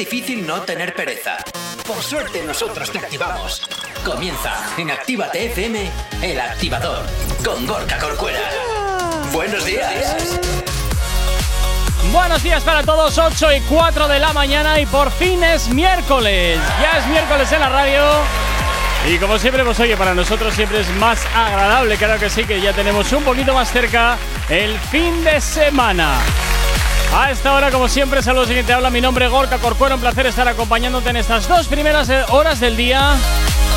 difícil no tener pereza. Por suerte nosotros te activamos. Comienza en Actívate FM, el activador, con Gorka Corcuera. Buenos días. Buenos días para todos, 8 y 4 de la mañana y por fin es miércoles. Ya es miércoles en la radio. Y como siempre, pues oye, para nosotros siempre es más agradable, claro que sí, que ya tenemos un poquito más cerca el fin de semana. A esta hora, como siempre, saludos y que te habla. Mi nombre es Gorka Corcuero. Un placer estar acompañándote en estas dos primeras eh, horas del día.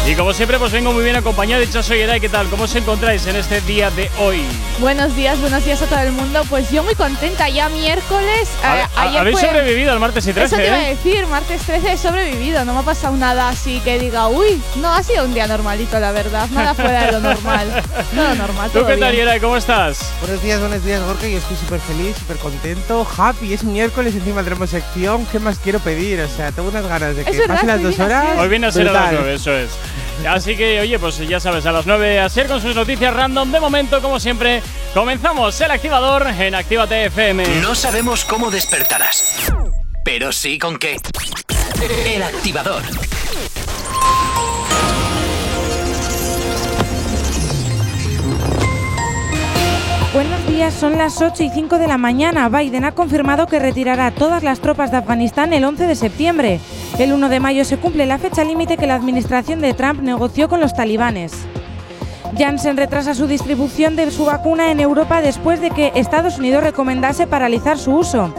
Y como siempre, pues vengo muy bien acompañado. Dicha soy Edai, ¿qué tal? ¿Cómo os encontráis en este día de hoy? Buenos días, buenos días a todo el mundo. Pues yo muy contenta, ya miércoles. Eh, Habéis sobrevivido al martes y 13. Eso te iba a ¿eh? decir, martes 13 he sobrevivido. No me ha pasado nada así que diga, uy, no, ha sido un día normalito, la verdad. Nada fuera de lo normal. Nada normal. ¿Tú todo qué tal. Yeray? ¿Cómo estás? Buenos días, buenos días, Gorka. Yo estoy súper feliz, súper contento, happy. Es miércoles, encima tenemos sección. ¿Qué más quiero pedir? O sea, tengo unas ganas de que pasen las dos horas. Hoy viene a ser a las. 9, eso es. Así que, oye, pues ya sabes, a las 9 a ser con sus noticias random. De momento, como siempre, comenzamos el activador en Actívate FM. No sabemos cómo despertarás, pero sí con qué. El activador. Buenos días, son las 8 y 5 de la mañana. Biden ha confirmado que retirará todas las tropas de Afganistán el 11 de septiembre. El 1 de mayo se cumple la fecha límite que la administración de Trump negoció con los talibanes. Janssen retrasa su distribución de su vacuna en Europa después de que Estados Unidos recomendase paralizar su uso.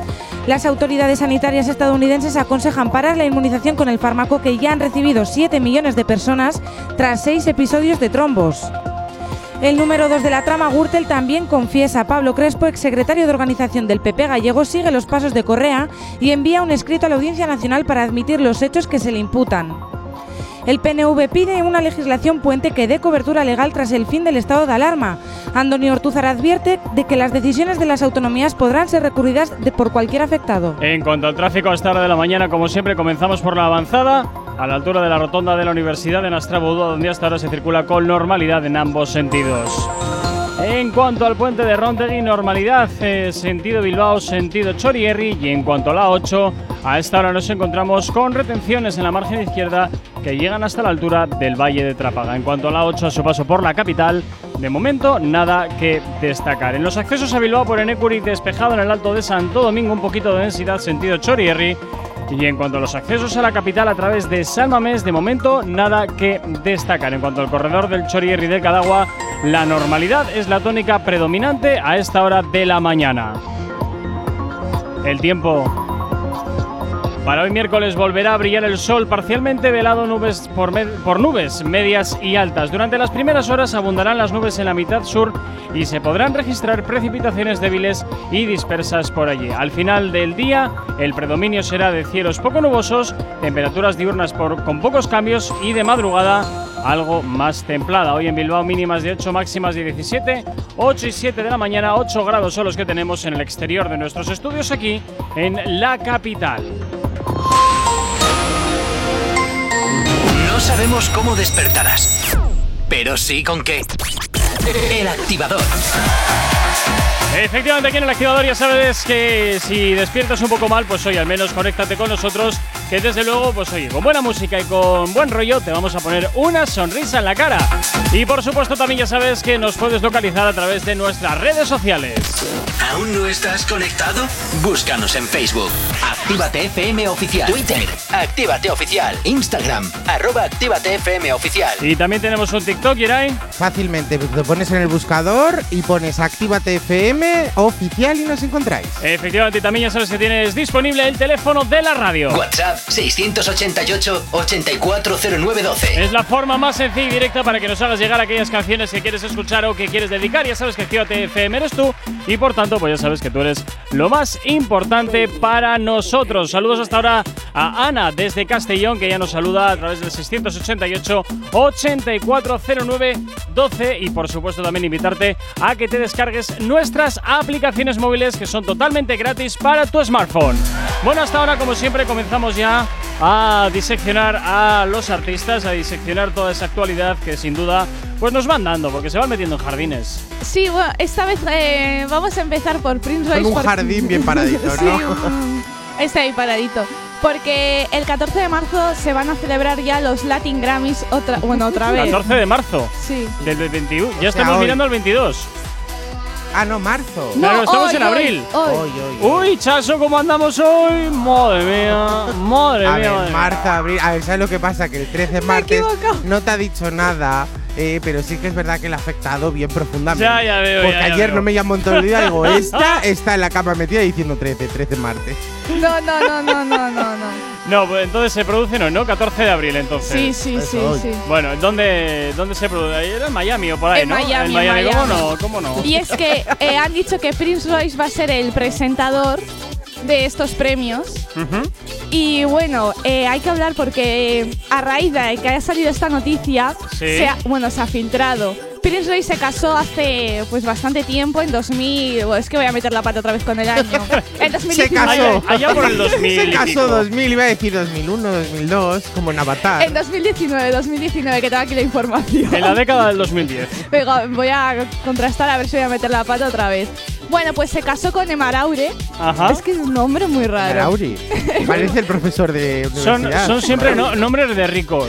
Las autoridades sanitarias estadounidenses aconsejan parar la inmunización con el fármaco que ya han recibido 7 millones de personas tras seis episodios de trombos. El número 2 de la trama Gürtel también confiesa. Pablo Crespo, exsecretario de organización del PP gallego, sigue los pasos de Correa y envía un escrito a la Audiencia Nacional para admitir los hechos que se le imputan. El PNV pide una legislación puente que dé cobertura legal tras el fin del estado de alarma. Antonio Ortúzar advierte de que las decisiones de las autonomías podrán ser recurridas por cualquier afectado. En cuanto al tráfico a esta hora de la mañana, como siempre, comenzamos por la avanzada, a la altura de la rotonda de la Universidad de Nastrabudúa, donde hasta ahora se circula con normalidad en ambos sentidos. En cuanto al puente de Rontegui, normalidad, eh, sentido Bilbao, sentido Chorierri. Y en cuanto a la 8, a esta hora nos encontramos con retenciones en la margen izquierda que llegan hasta la altura del Valle de Trápaga. En cuanto a la 8, a su paso por la capital, de momento nada que destacar. En los accesos a Bilbao por Enecuri, despejado en el Alto de Santo Domingo, un poquito de densidad, sentido Chorierri. Y en cuanto a los accesos a la capital a través de San Mamés, de momento nada que destacar. En cuanto al corredor del Chorierri del Cadagua, la normalidad es la tónica predominante a esta hora de la mañana. El tiempo. Para hoy miércoles volverá a brillar el sol parcialmente velado nubes por, por nubes medias y altas. Durante las primeras horas abundarán las nubes en la mitad sur y se podrán registrar precipitaciones débiles y dispersas por allí. Al final del día, el predominio será de cielos poco nubosos, temperaturas diurnas por- con pocos cambios y de madrugada algo más templada. Hoy en Bilbao mínimas de 8, máximas de 17, 8 y 7 de la mañana, 8 grados son los que tenemos en el exterior de nuestros estudios aquí en la capital. Sabemos cómo despertarás, pero sí con qué. El activador. Efectivamente, aquí en el activador ya sabes que si despiertas un poco mal, pues oye, al menos conéctate con nosotros, que desde luego, pues oye, con buena música y con buen rollo te vamos a poner una sonrisa en la cara. Y por supuesto también ya sabes que nos puedes localizar a través de nuestras redes sociales. ¿Aún no estás conectado? Búscanos en Facebook. Actívate FM Oficial. Twitter. Actívate Oficial. Instagram. Arroba Actívate FM Oficial. Y también tenemos un TikTok, Yeray. Fácilmente, te pones en el buscador y pones Actívate FM oficial y nos encontráis. Efectivamente, y también ya sabes que tienes disponible el teléfono de la radio. WhatsApp 688-840912. Es la forma más sencilla y directa para que nos hagas llegar aquellas canciones que quieres escuchar o que quieres dedicar. Ya sabes que Actívate FM eres tú y por tanto, pues ya sabes que tú eres lo más importante para nosotros. Saludos hasta ahora a Ana desde Castellón, que ya nos saluda a través del 688-840912 y por supuesto también invitarte a que te descargues nuestras aplicaciones móviles que son totalmente gratis para tu smartphone. Bueno, hasta ahora, como siempre, comenzamos ya a diseccionar a los artistas, a diseccionar toda esa actualidad que sin duda pues nos van dando, porque se van metiendo en jardines. Sí, bueno, esta vez eh, vamos a empezar por Prince Royce. Con un jardín bien paradito, ¿no? Está ahí paradito. Porque el 14 de marzo se van a celebrar ya los Latin Grammys otra, bueno, otra vez. 14 de marzo Sí. del 21. Ya sea, estamos hoy. mirando al 22. Ah, no, marzo. Claro, estamos hoy, en hoy, abril. hoy. Hoy, hoy. Uy, Chaso, ¿cómo andamos hoy? Madre mía, madre A mía. ver, madre marzo, abril. A ver, ¿sabes lo que pasa? Que el 13 martes equivocado. no te ha dicho nada, eh, pero sí que es verdad que le ha afectado bien profundamente. Ya, ya veo, Porque ya, ya ayer veo. no me llamó en todo el día y digo, esta está en la cama metida diciendo 13, 13 martes. No, no, no, no, no, no, no. No, pues entonces se produce hoy, ¿no? 14 de abril, entonces. Sí, sí, sí, hoy. sí. Bueno, ¿dónde, ¿dónde se produce? Ahí Era en Miami o por ahí, En ¿no? Miami, en Miami. ¿Cómo no? ¿Cómo no? Y es que eh, han dicho que Prince Royce va a ser el presentador de estos premios. Y bueno, eh, hay que hablar porque eh, a raíz de que haya salido esta noticia, Sí. se ha- bueno, se ha filtrado. Royce se casó hace pues bastante tiempo, en 2000. bueno, es que voy a meter la pata otra vez con el año. En 2019. casó. Allá, allá por el 2000. Se casó pico. 2000, iba a decir 2001, 2002, como en Avatar. En 2019, 2019, que tengo aquí la información. En la década del 2010. Venga, voy a contrastar a ver si voy a meter la pata otra vez. Bueno, pues se casó con Emaraure. Ajá. Es que es un nombre muy raro. Arauri. Parece el profesor de Son, universidad. son siempre no- nombres de ricos.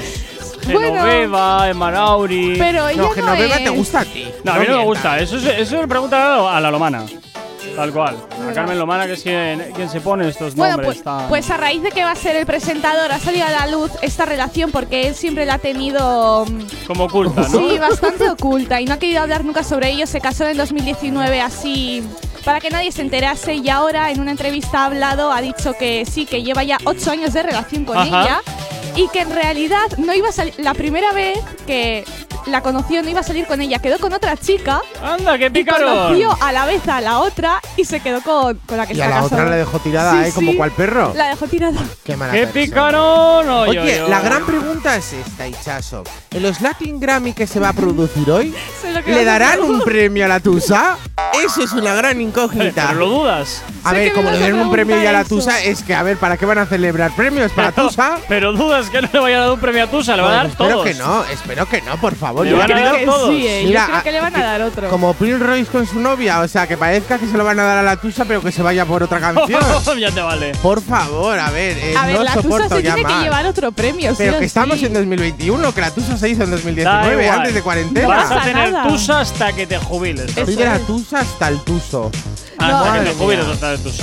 Bueno. Genoveva, Emarauri. Pero ella No, no, Genoveva es. te gusta a ti. No, a mí no me gusta. Eso, es- eso le pregunta a la Lomana. Tal cual. A Carmen Lomana, que es quien, quien se pone estos Bueno, nombres. pues, tan- pues a raíz de que va a ser el presentador, ha salido a la luz esta relación porque él siempre la ha tenido mm, como oculta, ¿no? sí, bastante oculta y no ha querido hablar nunca sobre ello. Se casó en 2019 así para que nadie se enterase y ahora en una entrevista ha hablado, ha dicho que sí, que lleva ya ocho años de relación con Ajá. ella y que en realidad no iba a salir, la primera vez que la conoció no iba a salir con ella, quedó con otra chica Anda, qué y picarón. conoció a la vez a la otra y se quedó con, con la que Y se a la otra la dejó tirada, Sí, ¿eh? Como cual perro. La dejó tirada. Qué mala ¡Qué persona. picarón! Oye, la gran pregunta es esta, Hichazo. ¿En los Latin Grammy que se va a producir hoy, le darán un premio a la Tusa? Eso es una gran incógnita. Pero lo dudas. A ver, como le den un premio ya a la Tusa, eso. es que, a ver, ¿para qué van a celebrar premios? ¿Para Pero, Tusa? pero dudas que no le vayan a dar un premio a Tusa, le van a dar espero todos. que no, espero que no, por favor. Le Yo van a creo dar que todos. sí, eh. Mira, Yo creo que le van a dar otro. Como Prince Royce con su novia, o sea, que parezca que se lo van a dar a la Tusa, pero que se vaya por otra canción. ya te vale. por favor, a ver, eh, a ver, no la Tusa soporto se ya tiene que llevar otro premio. sí Pero que estamos sí. en 2021, que la Tusa se hizo en Da 2019, igual. antes de cuarentena. Vas a tener nada. Tusa hasta que te jubiles. Soy de la es. Tusa hasta el Tuso. Hasta No. que te jubiles.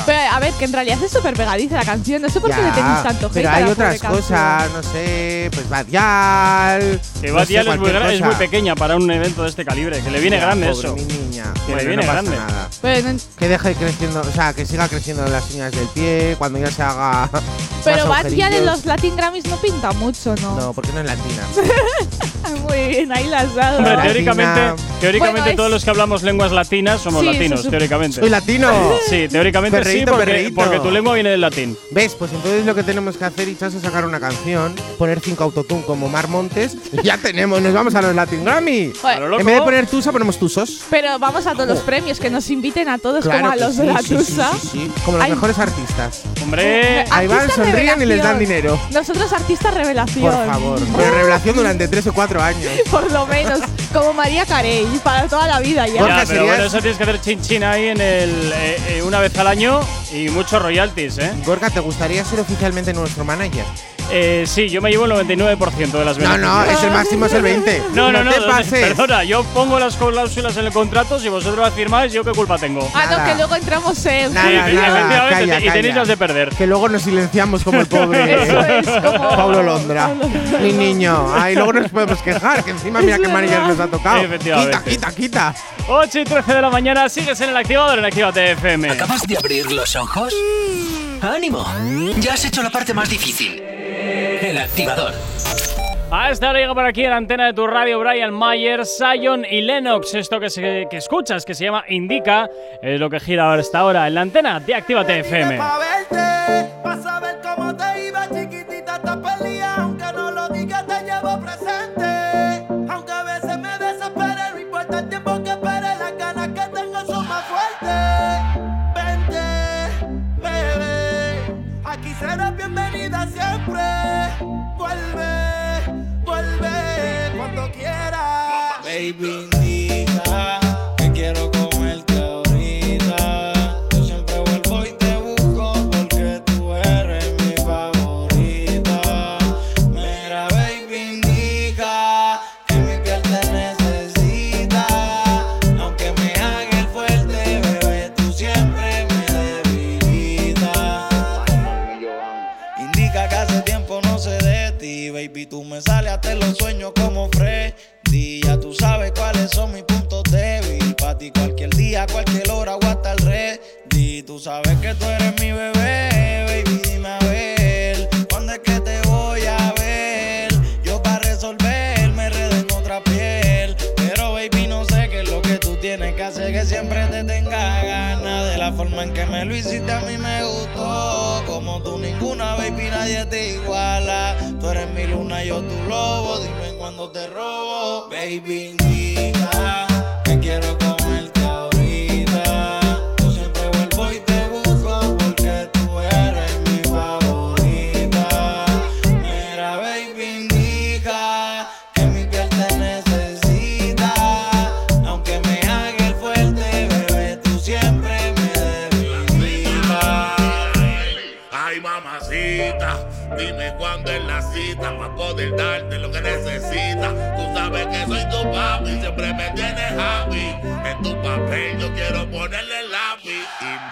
Pero a ver, que en realidad es súper pegadiza la canción. No sé por qué le tenéis tanto hate pero hay otras cosas, no sé, pues Badial. Que no Bad sé, Gyal es, muy es pequeña para un evento de este calibre. Que le viene Ya, grande pobre eso. Mi niña. Que le viene no grande. nada. Pero, no- Que deje creciendo, o sea, que siga creciendo las uñas del pie cuando ya se haga. pero más Bad Gyal en los Latin Grammys no pinta mucho, ¿no? No, porque no es latina. Muy bien, ahí las dado. Hombre, teóricamente, teóricamente Bueno, es- todos los que hablamos lenguas latinas somos Sí, latinos, teóricamente. Soy latino. Sí, teóricamente sí, Perreíto, porque, tu lengua viene del latín. ¿Ves? Pues entonces lo que tenemos que hacer, Ichas, es sacar una canción, poner cinco autotune como Mar Montes, y ya tenemos, nos vamos a los Latin Grammy. En vez de poner Tusa, ponemos Tusos. Pero vamos a todos los premios, que nos inviten a todos como a los sí, de la sí, sí, Tusa. sí, sí. Como los Ay. mejores artistas. Hombre, Ahí van, sonríen y les dan dinero. Nosotros artistas revelación. Por favor. Pero revelación durante tres o cuatro años. Por lo menos, como María Carey, para toda la vida ya. Pero bueno, eso tienes que hacer chin chin ahí en el, eh, eh, una vez al año y muchos royalties, ¿eh? Gorka, ¿te gustaría ser oficialmente nuestro manager? Eh, Sí, yo me llevo el 99% de las No, ventas. no, es el máximo, es el 20. No, no, no, te no, pases. perdona, yo pongo las cláusulas en el contrato, si vosotros las firmáis, ¿yo qué culpa tengo? Ah, no, que luego entramos en. Nada, Sí, nada, efectivamente, calla, y tenéis calla. las de perder. Que luego nos silenciamos como el pobre Eso es como. Pablo Londra. Mi niño. Ay, luego nos podemos quejar, que encima mira qué manager verdad. nos ha tocado. Efectivamente. Quita, quita, quita. 8 y 13 de la mañana, sigues en el activador en Actívate FM. ¿Acabas de abrir los ojos? ¡Ánimo! Ya has hecho la parte más difícil. El activador. A esta hora llega por aquí en la antena de tu radio Brian Mayer, Sion y Lennox. Esto que, se- que escuchas, que se llama Indica, es lo que gira ahora esta hora en la antena de Actívate FM. Vuelve, vuelve cuando quieras. Baby, cualquier día, cualquier hora o hasta el ready. Tú sabes que tú eres mi bebé, baby, dime a ver. ¿Cuándo es que te voy a ver? Yo para resolver me redé en otra piel. Pero baby, no sé qué es lo que tú tienes que hacer que siempre te tenga ganas. De la forma en que me lo hiciste a mí me gustó. Como tú ninguna, baby, nadie te iguala. Tú eres mi luna, yo tu lobo. Dime cuándo te robo. Baby, cita para poder darte lo que necesitas. Tú sabes que soy tu papi, siempre me tienes happy. En tu papel yo quiero ponerle lápiz.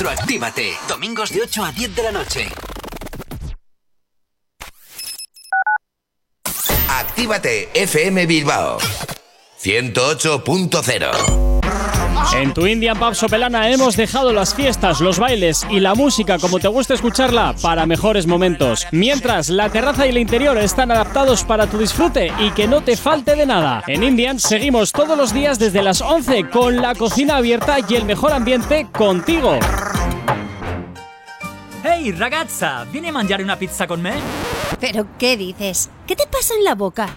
Retroactívate. Domingos de 8 a 10 de la noche. Actívate FM Bilbao 108.0 En tu Indian Pub Sopelana hemos dejado las fiestas, los bailes y la música como te gusta escucharla para mejores momentos. Mientras la terraza y el interior están adaptados para tu disfrute y que no te falte de nada. En Indian seguimos todos los días desde las 11 con la cocina abierta y el mejor ambiente contigo. Ehi ragazza, vieni a mangiare una pizza con me? ¿Pero qué dices? ¿Qué te pasa en la boca?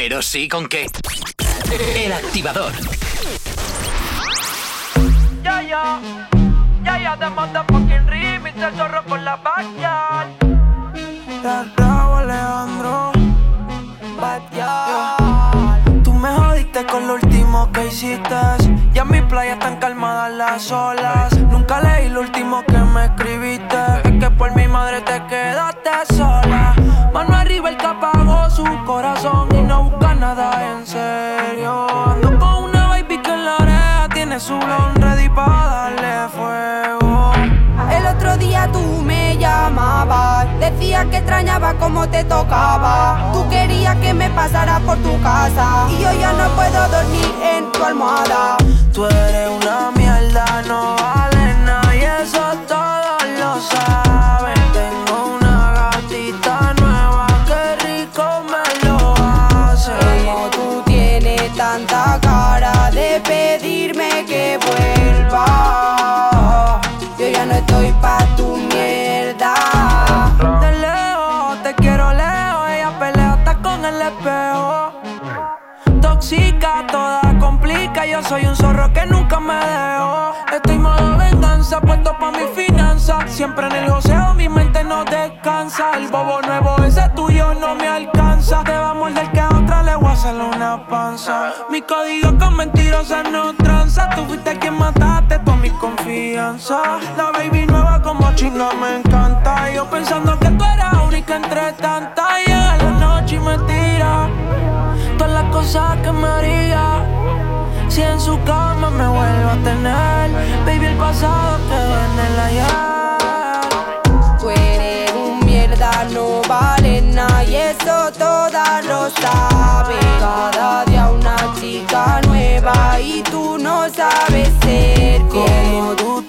pero sí con qué. El activador. Ya, ya, ya, ya, de motherfucking remix, el zorro con la backyard. Raúl Alejandro. Backyard. Tú me jodiste con lo último que hiciste. Ya en mi playa están calmadas las olas. Nunca leí lo último que me escribiste. Es que por mi madre te quedaste sola. Mano arriba el que apagó su corazón serio. Ando con una baby que en la oreja tiene su blon ready para darle fuego. El otro día tú me llamabas, decías que extrañaba cómo te tocaba. Tú querías que me pasara por tu casa y yo ya no puedo dormir en tu almohada. Tú eres una mierda, no vale que nunca me dejo. Estoy modo venganza, puesto pa' mi finanza. Siempre en el joseo, mi mente no descansa. El bobo nuevo, ese tuyo no me alcanza. Te va a morder que a otra le voy a hacer una panza. Mi código con mentirosas no tranza. Tú fuiste quien mataste toda mi confianza. La baby nueva como chinga me encanta. Yo pensando que tú eras única entre tantas. Llega la noche y me tira todas las cosas que me haría. Si en su cama me vuelvo a tener, baby, el pasado quedó en el ayer. Tú eres un mierda, no vale nada y eso todas lo saben. Cada día una chica nueva y tú no sabes ser Como fiel. tú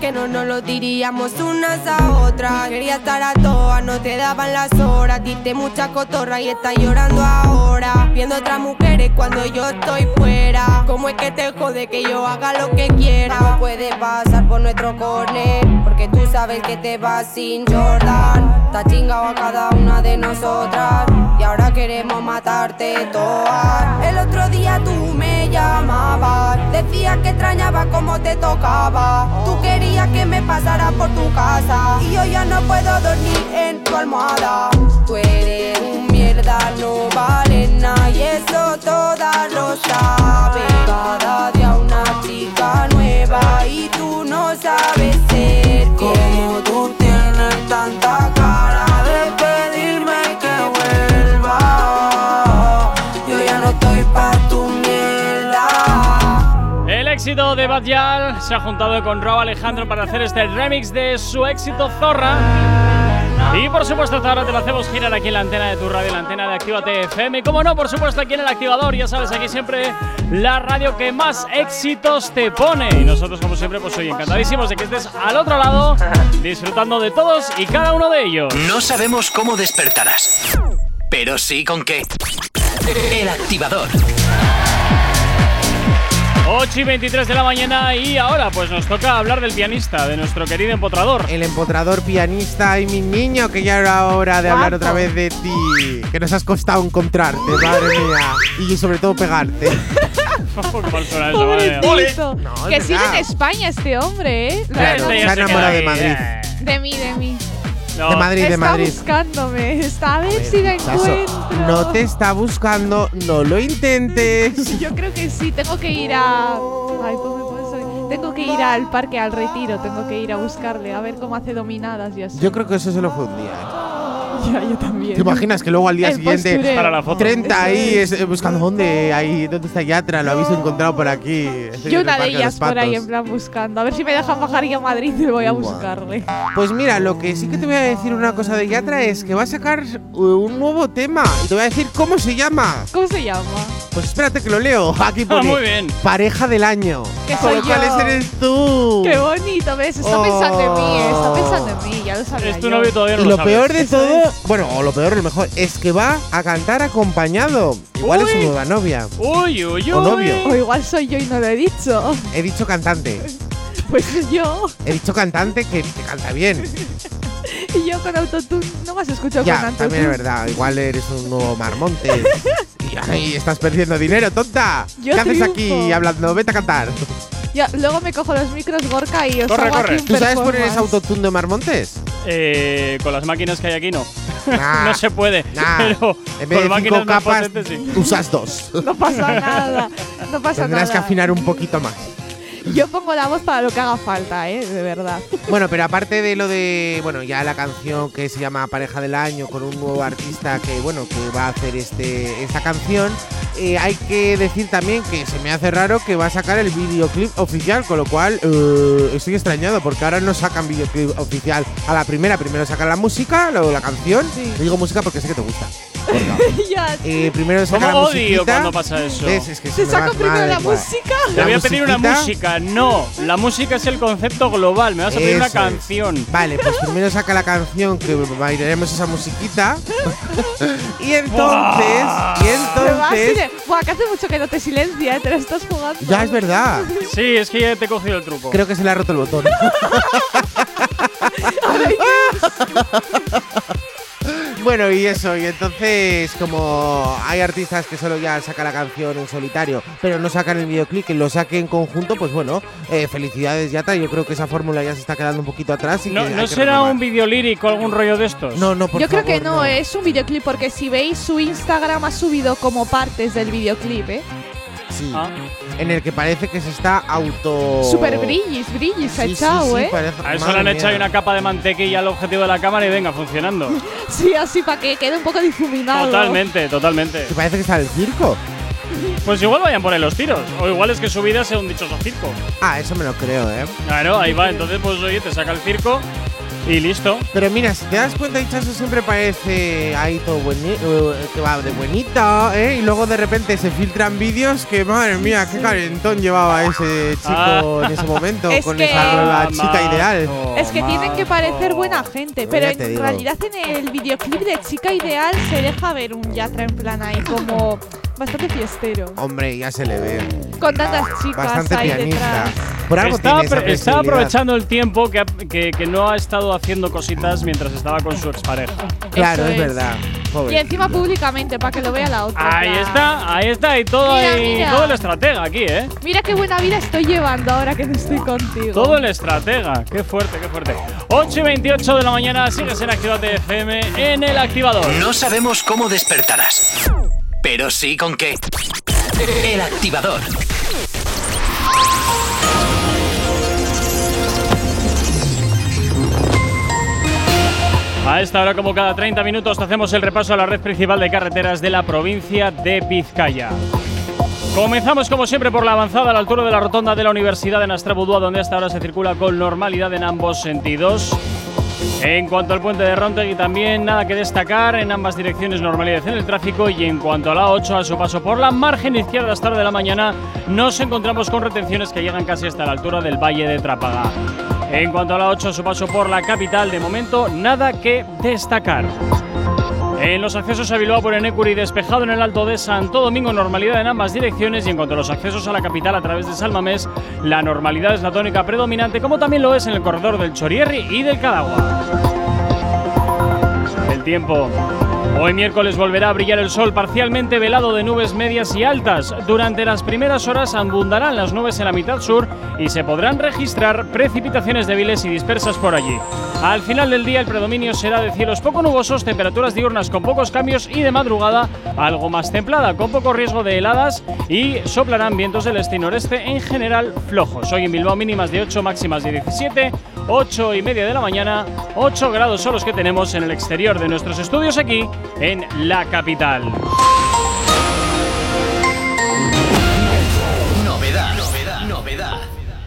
Que no nos lo diríamos unas a otras. Quería estar a todas, no te daban las horas. Diste mucha cotorra y estás llorando ahora. Viendo otras mujeres cuando yo estoy fuera. ¿Cómo es que te jode que yo haga lo que quiera? No puede pasar por nuestro corner. Porque sabes que te vas sin Jordan. Está chingado a cada una de nosotras. Y ahora queremos matarte todas. El otro día tú me llamabas. Decías que extrañaba cómo te tocaba. Tú querías que me pasara por tu casa. Y yo ya no puedo dormir en tu almohada. Tú eres un mierda, no vale nada. Y eso todas lo saben. Cada día una chica nueva. Y tú no sabes ser Como tú tienes tanta éxito de Bad Yal se ha juntado con Rob Alejandro para hacer este remix de su éxito Zorra. Y por supuesto, ahora te lo hacemos girar aquí en la antena de tu radio, la antena de Actívate FM. Y como no, por supuesto, aquí en el activador, ya sabes, aquí siempre la radio que más éxitos te pone. Y nosotros, como siempre, pues hoy encantadísimos de que estés al otro lado, disfrutando de todos y cada uno de ellos. No sabemos cómo despertarás, pero sí con qué. El activador. 8 y 23 de la mañana y ahora pues nos toca hablar del pianista, de nuestro querido empotrador. El empotrador pianista y mi niño, que ya era hora de hablar otra vez de ti. Que nos has costado encontrarte, madre mía. Y sobre todo pegarte. Pobrecito. No, es que sigue en España este hombre, ¿eh? La Claro, verdad. se ha enamorado de Madrid. De mí, de mí. No. De Madrid, de está Madrid. buscándome. Está a ver si la encuentro. no te está buscando, no lo intentes. Yo creo que sí. Tengo que ir a. Ay, ¿cómo me puedo- Tengo que ir al parque, al retiro. Tengo que ir a buscarle, a ver cómo hace dominadas y así. Yo creo que eso solo fue un día. ¿Eh? Ya, yo también. ¿Te imaginas que luego al día El siguiente postureo. Para la foto. 30 ahí es, eh, buscando dónde ahí, dónde está Yatra? Lo habéis encontrado por aquí. Estoy Yo el una de Parque los ellas por ahí Patos. en plan buscando. A ver si me dejan bajar y a Madrid y voy a buscarle. Pues mira, lo que sí que te voy a decir una cosa de Yatra es que va a sacar uh, un nuevo tema y te voy a decir cómo se llama. ¿Cómo se llama? Pues espérate que lo leo. Aquí pone muy bien. pareja del año. Que Con soy lo cual yo. ese eres tú. Qué bonito, ¿ves? Está Oh. pensando en mí, eh, está pensando en mí, ya lo sabía Es tu yo. novio todavía no Y lo lo sabes. peor de todo, es. Bueno, o lo peor, lo mejor, es que va a cantar acompañado. Igual es su nueva novia. Uy, uy, uy. O novio. O igual soy yo y no lo he dicho. He dicho cantante. Pues yo. He dicho cantante que, que canta bien. Y yo con autotune. No me has escuchado ya, con autotune. también es verdad. Igual eres un nuevo Marmontes. y ahí estás perdiendo dinero, tonta. Yo ¿Qué haces aquí hablando? Vete a cantar. Ya, luego me cojo los micros Gorka y os Corre, hago corre. aquí un ¿Tú sabes poner autotune de Marmontes? Eh, con las máquinas que hay aquí no. Nah. no se puede. Nah. Pero En vez de cinco capas, potentes sí. usas dos. No pasa nada. No pasa Tendrás que nada. afinar un poquito más. Yo pongo la voz para lo que haga falta, eh, de verdad. Bueno, pero aparte de lo de, bueno, ya la canción que se llama Pareja del Año con un nuevo artista que, bueno, que va a hacer este esta canción, eh, hay que decir también que se me hace raro que va a sacar el videoclip oficial, con lo cual eh, estoy extrañado porque ahora no sacan videoclip oficial a la primera, primero sacan la música, luego la canción. Digo música porque sé que te gusta. Eh, primero ¿Cómo la odio musiquita. cuando pasa eso? ¿Ves? Es que ¿Se saca primero madre la mía. música? Te La voy a pedir una musiquita. música. No, la música es el concepto global. Me vas a pedir una es. canción. Vale, pues primero saca la canción que bailaremos esa musiquita. y entonces, y Te vas y entonces. Buah, que hace mucho que no te silencia, eh, te la estás jugando. Ya es verdad. Sí, es que ya te he cogido el truco. Creo que se le ha roto el botón. Bueno, y eso, y entonces, como hay artistas que solo ya sacan la canción en solitario, pero no sacan el videoclip, que lo saquen en conjunto, pues bueno, eh, felicidades, Yata. Yo creo que esa fórmula ya se está quedando un poquito atrás. Y ¿No, que ¿no será un vídeo lírico o algún rollo de estos? No, no, por Yo creo que no, es un videoclip porque si veis su Instagram ha subido como partes del videoclip, ¿eh? Sí. Ah. En el que parece que se está auto. Super brillis, brillis ha Sí, sí, echado, sí, ¿eh? parece- A eso le han echado una capa de mantequilla al objetivo de la cámara y venga, funcionando. Sí, así para que quede un poco difuminado. Totalmente, totalmente. Que parece que está el circo. Pues igual vayan por ahí los tiros. O igual es que su vida sea un dichoso circo. Ah, eso me lo creo, ¿eh? Claro, ahí va. Entonces, pues oye, te saca el circo y listo. Pero mira, si te das cuenta, Hichazo siempre parece ahí todo bonito, que va de bonito, ¿eh? Y luego de repente se filtran vídeos que, madre mía, qué calentón llevaba ese chico Ah. en ese momento Es con esa nueva chica ideal. Es que tienen que parecer buena gente, pero en digo. realidad en el videoclip de Chica Ideal se deja ver un Yatra en plan ahí como bastante fiestero. Hombre, ya se le ve. Con tantas chicas Bastante ahí pianista. detrás. Por algo Está, tiene esa flexibilidad. aprovechando el tiempo que, ha- que, que no ha estado haciendo cositas mientras estaba con su expareja. Claro, Eso es, es. verdad. Pobre. Y encima públicamente, para que lo vea la otra. Ahí está, ahí está, y todo, Mira, mira. todo el estratega aquí, ¿eh? Mira qué buena vida estoy llevando ahora que no estoy contigo. Todo el estratega, qué fuerte, qué fuerte. 8 y 28 de la mañana, sigues en Activate FM en el activador. No sabemos cómo despertarás, pero sí con qué. El activador. A esta hora, como cada 30 minutos, hacemos el repaso a la red principal de carreteras de la provincia de Vizcaya. Comenzamos como siempre por la avanzada a la altura de la rotonda de la Universidad de Nastrabudúa, donde hasta ahora se circula con normalidad en ambos sentidos. En cuanto al puente de Rontegui también nada que destacar, en ambas direcciones normalidad en el tráfico y en cuanto a la 8 a su paso por la margen izquierda hasta hora de la mañana nos encontramos con retenciones que llegan casi hasta la altura del Valle de Trápaga. En cuanto a la 8 a su paso por la capital de momento nada que destacar. En los accesos a Bilbao por Enecuri despejado en el Alto de Santo Domingo, normalidad en ambas direcciones y en cuanto a los accesos a la capital a través de Salmamés, la normalidad es la tónica predominante, como también lo es en el corredor del Chorierri y del Cadagua. El tiempo. Hoy miércoles volverá a brillar el sol parcialmente velado de nubes medias y altas. Durante las primeras horas abundarán las nubes en la mitad sur y se podrán registrar precipitaciones débiles y dispersas por allí. Al final del día el predominio será de cielos poco nubosos, temperaturas diurnas con pocos cambios y de madrugada algo más templada, con poco riesgo de heladas y soplarán vientos del este y noreste en general flojos. Hoy en Bilbao mínimas de 8, máximas de 17, 8 y media de la mañana, 8 grados son los que tenemos en el exterior de nuestros estudios aquí en la capital. Novedad, novedad, novedad.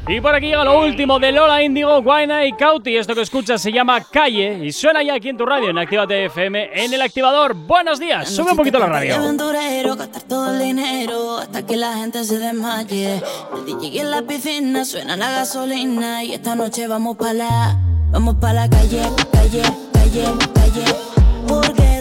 Y por aquí llega lo último de Lola Indigo, Guaina y Cauti. Esto que escuchas se llama Calle y suena ya aquí en tu radio, en Actívate FM, en el activador. Buenos días, sube un poquito la radio. aventurero, gastar todo el dinero hasta que la gente se desmaye. El DJ en la piscina suena la gasolina y esta noche vamos pa' la, vamos pa' la calle, calle, calle, calle. Porque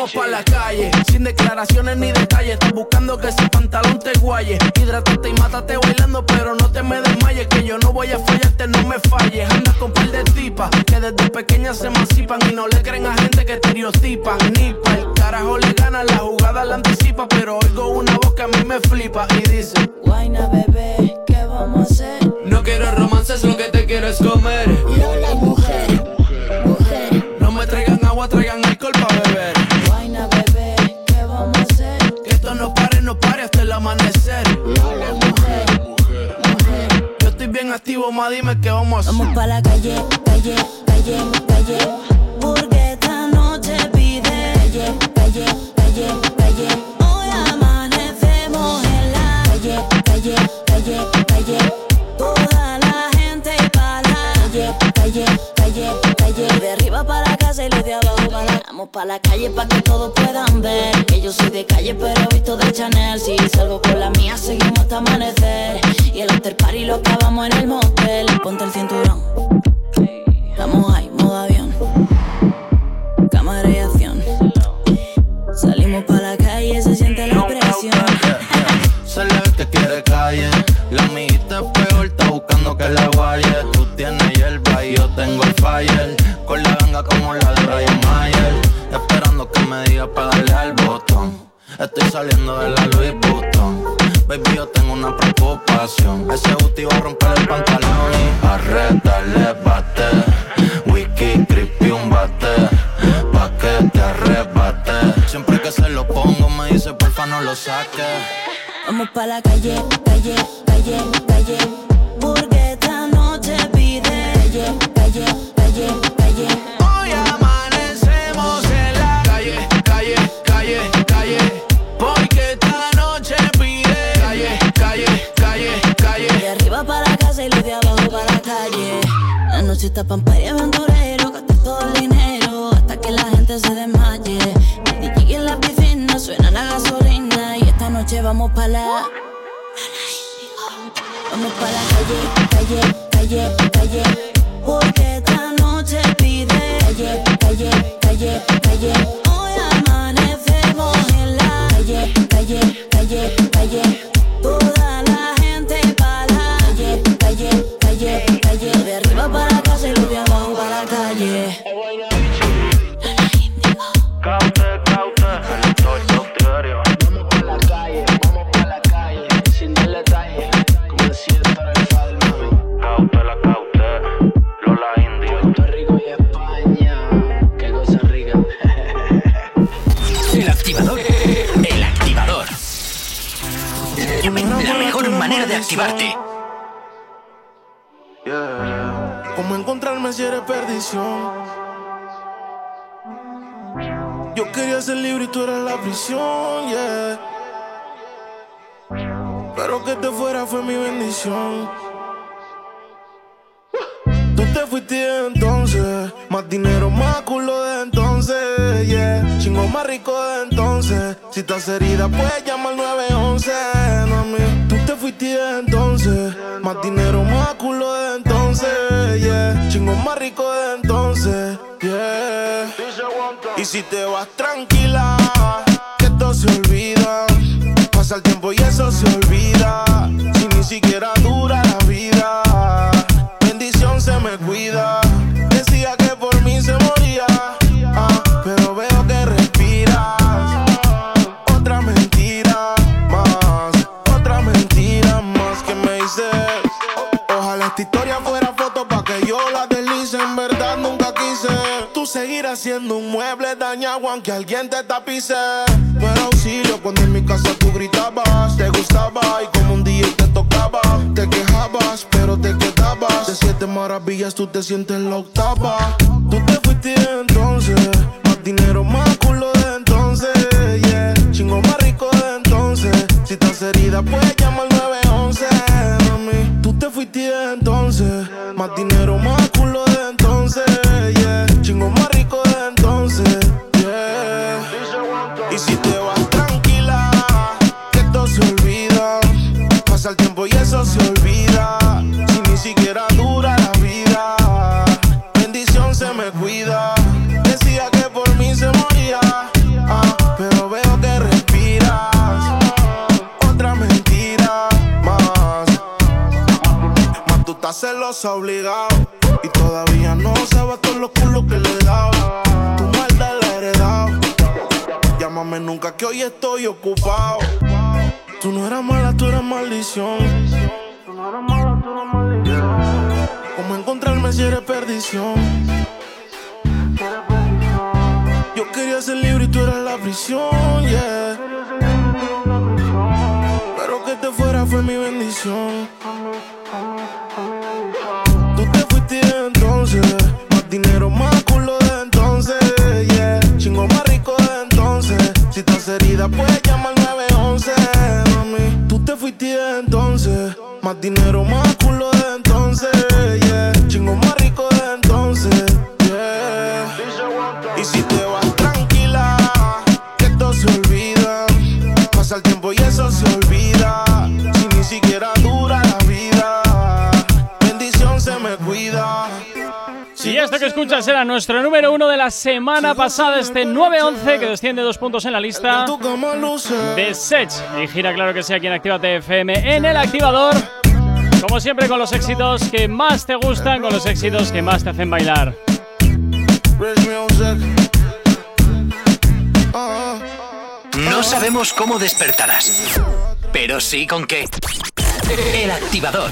Vamos pa' la calle, sin declaraciones ni detalles. Estás buscando que ese pantalón te guaye. Hidrátate y mátate bailando, pero no te me desmayes. Que yo no voy a fallarte, no me falles. Andas con par de tipas que desde pequeñas se emancipan y no le creen a gente que estereotipan. Ni pa' el carajo le gana, la jugada la anticipa. Pero oigo una voz que a mí me flipa y dice: Guayna, bebé, ¿qué vamos a hacer? No quiero romances, lo que te quiero es comer. Lola, mujer, No me traigan agua, traigan alcohol pa' beber. Vamos a pa' la calle, calle, calle, calle. Porque esta noche pide calle, calle, calle, calle. Hoy amanecemos en la calle, calle, calle, calle. Toda la gente pa' la calle, calle, calle, calle. De arriba para la casa y los de. Vamos pa' la calle pa' que todos puedan ver Que yo soy de calle pero visto de Chanel Si salgo con la mía seguimos hasta amanecer Y el after party lo acabamos en el motel Ponte el cinturón Estamos ahí, modo avión Cámara y acción Salimos pa' la calle, se siente la presión Se le ve que quiere calle. La amiguita es peor, está buscando que la guaye. Tú tienes hierba y yo tengo el fire. Con la ganga como la de Brian Mayer. Esperando que me diga para darle al botón. Estoy saliendo de la Louis Vuitton. Baby, yo tengo una preocupación. Ese booty va a romper el pantalón y arrétale bate. Wiki, creepy, un bate. Pa' que te arrebate. Siempre que se lo pongo me dice porfa no lo saques. Vamos pa' la calle, calle, calle, calle. Porque esta noche pide calle, calle, calle, calle. Noche pampa y aventurero, gastar todo el dinero hasta que la gente se desmaye. El DJ en la piscina suena la gasolina y esta noche vamos pa' la. Vamos pa' la calle, calle, calle, calle. Porque esta noche pide calle, calle, calle, calle. Hoy amanecemos en la calle, calle, calle, calle. La mejor manera de activarte. Yeah. ¿Cómo encontrarme si eres perdición? Yo quería ser libre y tú eras la prisión, yeah. Pero que te fuera fue mi bendición. Tú te fuiste de entonces, más dinero, más culo de entonces, yeah. Chingo más rico de entonces. Si estás herida, puedes llamar 911, mami. Tú te fuiste de entonces, más dinero, más culo de entonces, yeah. Chingo más rico de entonces, yeah. Y si te vas tranquila, que esto se olvida. Pasa el tiempo y eso se olvida. Si ni siquiera dura la vida, bendición se me cuida. Decía esta historia fuera foto pa' que yo la deslice. En verdad nunca quise. Tú seguirás siendo un mueble dañado aunque alguien te tapice. No era auxilio cuando en mi casa tú gritabas. Te gustaba y como un día te tocaba. Te quejabas, pero te quedabas. De siete maravillas tú te sientes la octava. Tú te fuiste entonces. Más dinero, más culo de entonces. Yeah. Chingo más rico de entonces. Si estás herida, puedes llamar al 911. Más dinero, más celosa obligado. Y todavía no sabes todos los culos que le he dado. Tu maldad la he heredado. Llámame nunca que hoy estoy ocupado. Tú no eras mala, tú eras maldición. ¿Cómo encontrarme si eres perdición? Yo quería ser libre y tú eras la prisión, yeah. Pero que te fuera fue mi bendición. Si estás herida, puedes llamar al 911, mami. Tú te fuiste entonces, más dinero, más culo de escuchas era nuestro número uno de la semana pasada, este 9-11, que desciende dos puntos en la lista de Sech. Y gira, claro que sí, aquí en Actívate FM en el activador. Como siempre, con los éxitos que más te gustan, con los éxitos que más te hacen bailar. No sabemos cómo despertarás, pero sí con qué. El activador.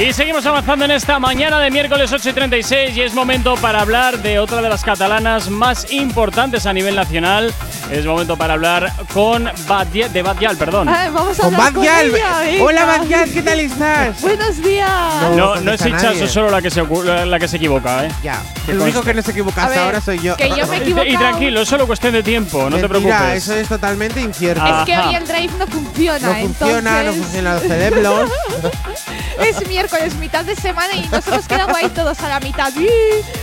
Y seguimos avanzando en esta mañana de miércoles 8 y 36 y es momento para hablar de otra de las catalanas más importantes a nivel nacional. Es momento para hablar con Badial, de Badial, perdón. Ay, vamos a Con hablar con Badial. ella, venga. Hola, Badial, ¿qué tal estás? Buenos días. No, no es contesta Hichazo solo la que se, la que se equivoca, ¿eh? Ya. El único que no se equivoca hasta ver, ahora soy yo. que yo me Y-. Y tranquilo, es solo cuestión de tiempo, no te preocupes. eso es totalmente incierto. Es que Ajá. hoy el drive no funciona. No funciona, no entonces- funcionan los cerebros. Es miércoles, mitad de semana y nos hemos quedado ahí todos a la mitad.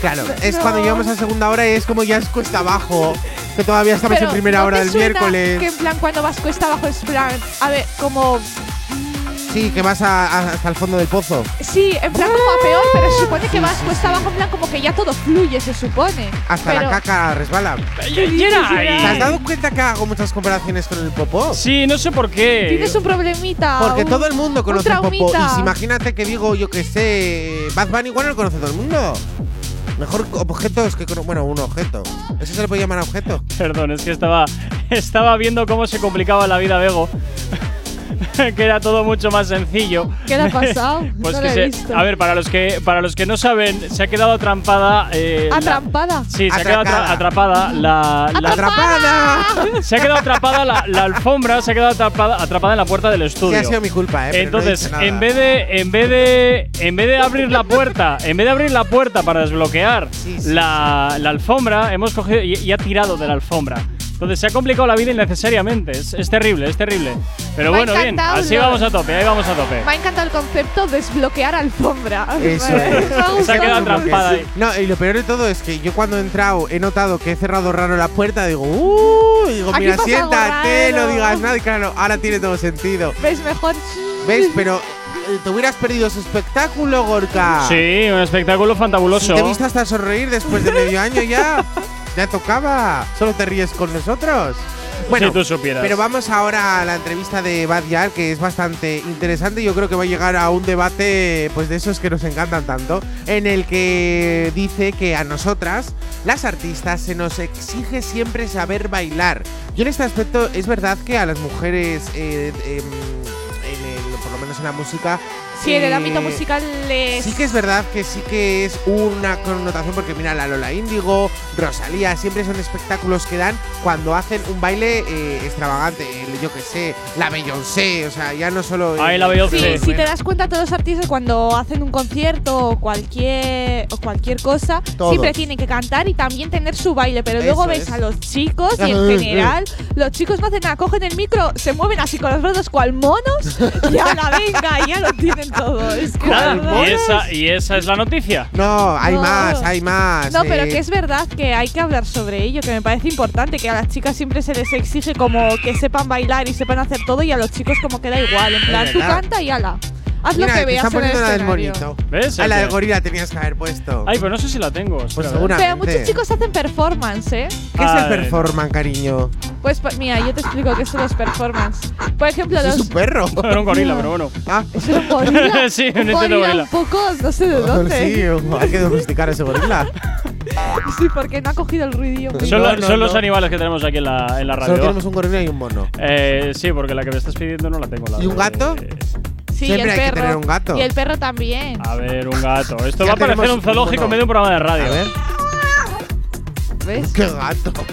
Claro, es cuando llegamos a segunda hora y es como ya es cuesta abajo. Que todavía estamos Pero en primera ¿no hora te del suena miércoles. Que en plan cuando vas cuesta abajo es plan, a ver, como Sí, que vas a- a- hasta el fondo del pozo. sí, en plan como a peor, pero se supone que vas cuesta abajo en plan como que ya todo fluye, se supone. Hasta Pero- la caca resbala. ¿Te has dado cuenta que hago muchas comparaciones con el popó? Sí, no sé por qué. Tienes un problemita. Porque un- todo el mundo un conoce el popó. traumita. Y si imagínate que digo, yo que sé, Bad Bunny igual no lo conoce todo el mundo. Mejor objetos que. cono- Bueno, un objeto. ¿Eso se le puede llamar objeto? Perdón, es que estaba, estaba viendo cómo se complicaba la vida a Bego. que era todo mucho más sencillo. ¿Qué le ha pasado? Pues No que lo he se- visto. a ver, para los que para los que no saben, se ha quedado atrampada. eh, la- Atrampada. sí, se ha quedado atrapada la, la- ¡Atrapada! se ha quedado atrapada la, la alfombra, se ha quedado atrapada, atrapada en la puerta del Sí, estudio. ha sido mi culpa, ¿eh? no Entonces, en vez de en vez de en vez de abrir la puerta, en vez de abrir la puerta para desbloquear Sí, sí, la, la alfombra, hemos cogido y, y ha tirado de la alfombra. Entonces se ha complicado la vida innecesariamente. Es, es terrible, es terrible. Pero Me bueno, bien, así vamos a tope, ahí vamos a tope. Me ha encantado el concepto desbloquear alfombra. Eso. Se ha quedado atrapada ahí. No, y lo peor de todo es que yo cuando he entrado he notado que he cerrado raro la puerta, digo, ¡uh! Digo, Aquí mira, siéntate, no digas nada. Y claro, ahora tiene todo sentido. ¿Ves mejor? ¿Ves? Pero eh, te hubieras perdido ese espectáculo, Gorka. Sí, un espectáculo Si fantabuloso. te he visto hasta sonreír después de medio año ya. Ya tocaba. Solo te ríes con nosotros. Bueno, si tú supieras. pero vamos ahora a la entrevista de Bad Yar, que es bastante interesante. Yo creo que va a llegar a un debate, pues de esos que nos encantan tanto, en el que dice que a nosotras, las artistas, se nos exige siempre saber bailar. Yo en este aspecto es verdad que a las mujeres, eh, em, en el- por lo menos en la música, Sí, en el Eh, ámbito musical es. Sí que es verdad que sí que es una connotación porque mira, la Lola Índigo, Rosalía, siempre son espectáculos que dan cuando hacen un baile eh, extravagante, el- yo que sé, la Beyoncé, o sea, ya no solo… Ay, la Beyoncé. Sí, si te das cuenta, todos los artistas cuando hacen un concierto o cualquier, o cualquier cosa, Todos. siempre tienen que cantar y también tener su baile. Pero luego ves es. a los chicos y en general, los chicos no hacen nada, cogen el micro, se mueven así con los brazos cual monos y a la venga, ya lo tienen todo. Es que la verdad- Y esa, y esa es la noticia. No, hay No. más, hay más. No, pero eh. que es verdad que hay que hablar sobre ello, que me parece importante, que a las chicas siempre se les exige como que sepan bailar y sepan hacer todo y a los chicos como que da igual, en plan, tú canta y ala. Haz Mira, lo que te veas están en el poniendo la del escenario. monito. ¿Ves? A la que- gorila tenías que haber puesto. Ay, pero no sé si la tengo. Pues espera, a ver. seguramente. Pero muchos chicos hacen performance, ¿eh? ¿Qué es el performance, cariño? Pues pa- mira, yo te explico qué son los performance. Por ejemplo, Eso es los un perro. Era un gorila, pero bueno. Ah, ¿Es un gorila? Sí, un gorila gorila. un poco, no sé de dónde. sí, hay que domesticar a ese gorila. Sí, porque no ha cogido el ruidillo. muy Son, No, la- no, son los no. animales que tenemos aquí en la, en la Solo radio. tenemos un gorila y un mono. Eh, sí, porque la que me estás pidiendo no la tengo. La ¿Y un de- gato? Sí, Siempre y el hay que perro. tener un gato. Y el perro también. A ver, un gato. Esto va a parecer un zoológico uno. en medio de un programa de radio. A ver. ¿Ves? ¡Qué gato!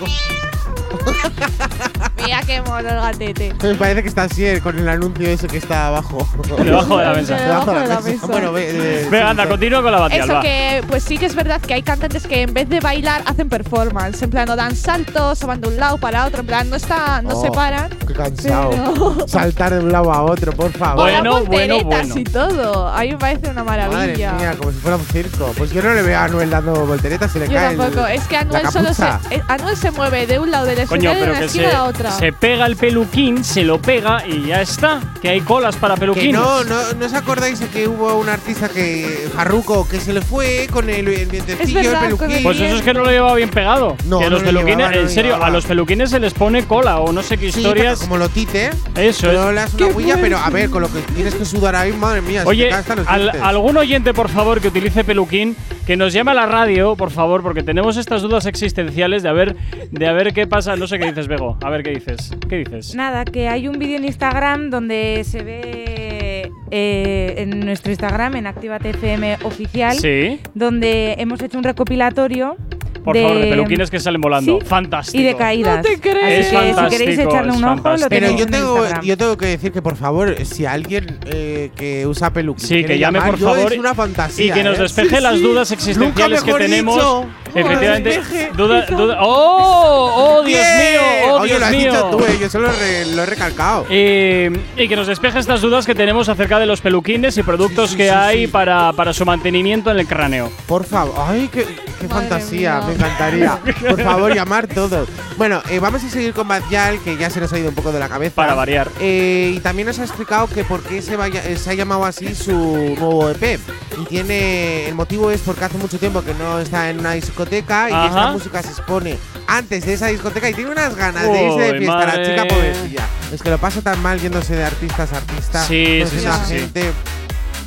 Mira qué mono el gatete. Me parece que está así eh, con el anuncio ese que está abajo. Debajo de la mesa. Debajo de la mesa. Bueno, ve, ve- Venga, anda, continúa con la batial, Eso va. que, pues sí que es verdad que hay cantantes que en vez de bailar hacen performance. En plan, o dan saltos, o van de un lado para otro. En plan, no, está, no Oh, se paran. Qué cansado. Pero- Saltar de un lado a otro, por favor. Bueno, bueno, volteretas bueno. y todo. A mí me parece una Madre maravilla. mía, como si fuera un circo. Pues yo no le veo a Anuel dando volteretas, se le Yo cae el- tampoco. es que Anuel solo se, eh, Anuel se mueve de un lado del escenario de una esquina a la otra. Se, pega el peluquín, se lo pega y ya está. Que hay colas para peluquines. no, no, ¿no os acordáis de que hubo un artista que, Farruko, que se le fue con el, el dientecillo, el peluquín? el Pues eso es que no lo llevaba bien pegado. No, que no los lo peluquines, llevaba, no en serio, llevaba. a los peluquines se les pone cola o no sé qué Sí, historias. como lo tite. Eso Pero es. le das una huilla, pero a ver, con lo que tienes que sudar ahí, madre mía. se te Oye, al- algún oyente, por favor, que utilice peluquín, que nos llame a la radio, por favor, porque tenemos estas dudas existenciales de a ver, de a ver qué pasa. No sé qué dices, Bego. A ver qué dices. ¿Qué dices? Nada, que hay un vídeo en Instagram donde se ve eh, en nuestro Instagram, en Actívate FM oficial, Sí. donde hemos hecho un recopilatorio Por favor, de peluquines que salen volando. Sí, Fantástico. y de caídas. No te creo. Así Es que si queréis fantástico, echarle un ojo, fantástico. lo Pero yo en tengo, Instagram. yo tengo que decir que por favor, si alguien eh, que usa peluquín Sí, que llame, llamar, por favor, es una fantasía. y que nos ¿eh? despeje las sí. dudas existenciales que tenemos. dicho. Efectivamente, duda, duda. ¡Oh! ¡Oh, Dios mío! ¡Oh, Oye, Dios lo has mío! dicho tú, eh, yo solo re- lo he recalcado. Y que nos despeje estas dudas que tenemos acerca de los peluquines y productos Sí, sí, que sí, hay sí. Para, para su mantenimiento en el cráneo. Por favor, ay, qué, qué Madre fantasía, mía. me encantaría. Por favor, llamar todos. Bueno, eh, vamos a seguir con Badial, que ya se nos ha ido un poco de la cabeza. Para variar. Eh, y también nos ha explicado que por qué se, vaya- eh, se ha llamado así su nuevo EP. Y tiene. El motivo es porque hace mucho tiempo que no está en una discoteca y Ajá. esta música se expone antes de esa discoteca y tiene unas ganas de irse de fiesta. La madre. chica pobrecilla. Es que lo pasa tan mal yéndose de artistas a artistas. Sí, conociendo sí, a sí,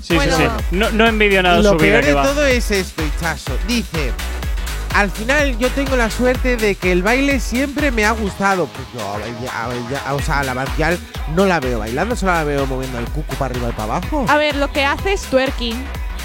sí. Sí, Bueno. sí, sí. No, no envidio nada lo su vida peor que de va. todo es esto, Hichazo. Dice, al final yo tengo la suerte de que el baile siempre me ha gustado. Pues yo, a Badial- a Badial- o sea, la Badial no la veo bailando, solo la veo moviendo el cucu para arriba y para abajo. A ver, lo que hace es twerking.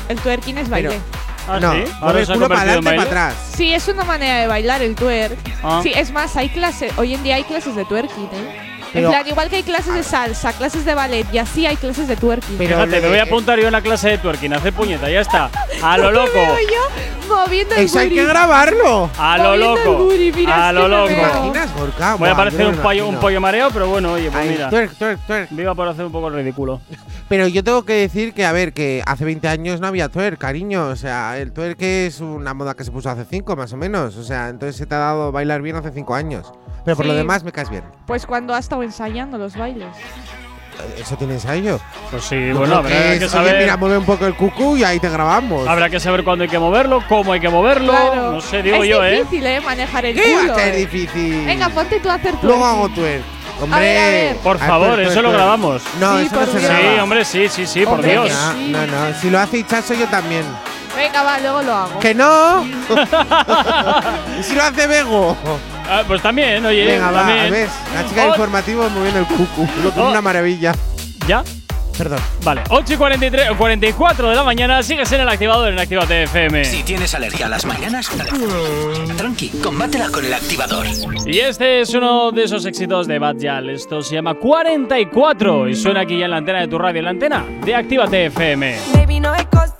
El twerking es baile. ¿Ah, no, sí? ¿Ahora el culo para adelante y para atrás. Sí, es una manera de bailar el twerk. Ah. Sí, es más, hay clases. Hoy en día hay clases de twerking, ¿eh? Pero- en plan, igual que hay clases de salsa, clases de ballet y así hay clases de twerking. Pero Fíjate, le- me voy a apuntar yo en la clase de twerking, hacer puñeta, ya está. A lo loco. veo yo moviendo el Eso hay que grabarlo. A lo Moviendo el loco. booty, mira, A lo loco. ¿Te veo. imaginas, Gorka? Voy a parecer un pollo, un pollo mareo, pero bueno, oye, pues mira. twerk, twerk, twerk. Viva por hacer un poco el ridículo. Pero yo tengo que decir que, a ver, que hace 20 años no había twerk, cariño. O sea, el twerk es una moda que se puso hace 5, más o menos. O sea, entonces se te ha dado bailar bien hace 5 años. Pero por lo demás me caes bien. Pues cuando ha estado ensayando los bailes. ¿Eso tiene ensayo? Pues sí, Yo bueno, habrá que, es, oye, saber. mira, mueve un poco el cucú y ahí te grabamos. Habrá que saber cuándo hay que moverlo, cómo hay que moverlo. Claro. No sé, digo es yo, ¿eh? difícil, ¿eh? Manejar el ¿Qué va culo. a ser eh. difícil? Venga, ponte tú a hacer Luego twerking. hago twerk. Hombre. A ver, a ver. Por A ver, favor, twerk, eso twerk, lo grabamos. No, Sí, eso por no se Dios. Sí, graba. hombre, sí, sí, sí, por Hombre, Dios. No, Sí. no, no. Si lo hace Hichazo, yo también. Venga, va, luego lo hago. ¡Que no! ¿Y si lo hace Bego? Ah, pues también, oye, Venga, va, también. ¿ves? La chica de Oh, informativo moviendo el cucu. Oh. una maravilla. ¿Ya? perdón. Vale, 8 y 43, o 44 de la mañana, sigues en el activador en Actívate FM. Si tienes alergia a las mañanas, tranqui, combátela con el activador. Y este es uno de esos éxitos de Bad Yal. Esto se llama 44 y suena aquí ya en la antena de tu radio, en la antena de Actívate FM. Baby, no cosa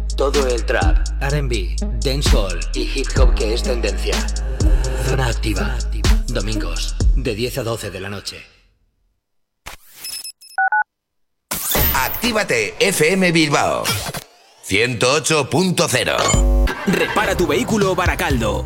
todo el trap, RB, dancehall y hip hop que es tendencia. Zona activa. Domingos, de 10 a 12 de la noche. Actívate FM Bilbao 108.0 Repara tu vehículo Baracaldo.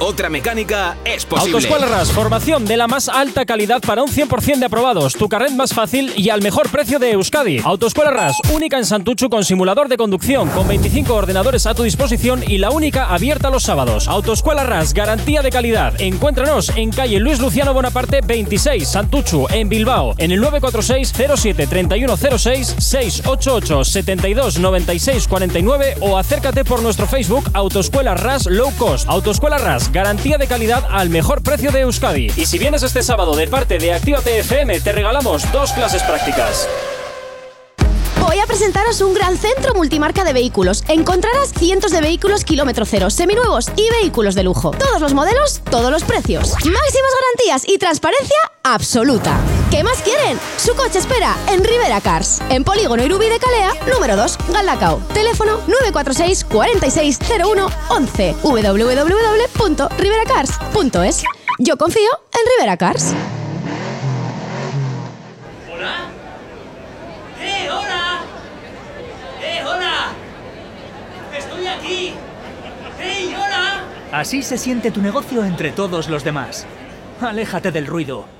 Otra mecánica es posible. Autoescuela RAS, formación de la más alta calidad para un 100% de aprobados, tu carnet más fácil y al mejor precio de Euskadi. Autoescuela RAS, única en Santuchu con simulador de conducción, con 25 ordenadores a tu disposición y la única abierta los sábados. Autoescuela RAS, garantía de calidad. Encuéntranos en calle Luis Luciano Bonaparte 26, Santuchu, en Bilbao, en el 946 07 3106 688 72 96 49 o acércate por nuestro Facebook Autoescuela RAS Low Cost. Autoescuela RAS, garantía de calidad al mejor precio de Euskadi. Y si vienes este sábado de parte de Actívate FM, te regalamos dos clases prácticas. Voy a presentaros un gran centro multimarca de vehículos. Encontrarás cientos de vehículos kilómetro cero, seminuevos y vehículos de lujo. Todos los modelos, todos los precios. Máximas garantías y transparencia absoluta. ¿Qué más quieren? Su coche espera en Rivera Cars. En Polígono Irubi de Calea, número 2, Galdacao. Teléfono 946 4601 11 www.riveracars.es. Yo confío en Rivera Cars. ¡Eh, hola! ¡Eh, hola! ¡Estoy aquí! ¡Hey, hola! Así se siente tu negocio entre todos los demás. Aléjate del ruido.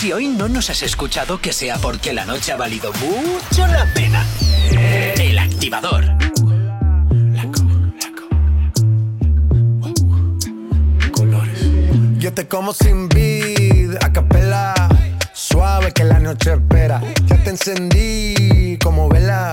Si hoy no nos has escuchado, que sea porque la noche ha valido mucho la pena. El activador. Yo te como sin vid, a capela. Suave que la noche espera. Ya te encendí como vela.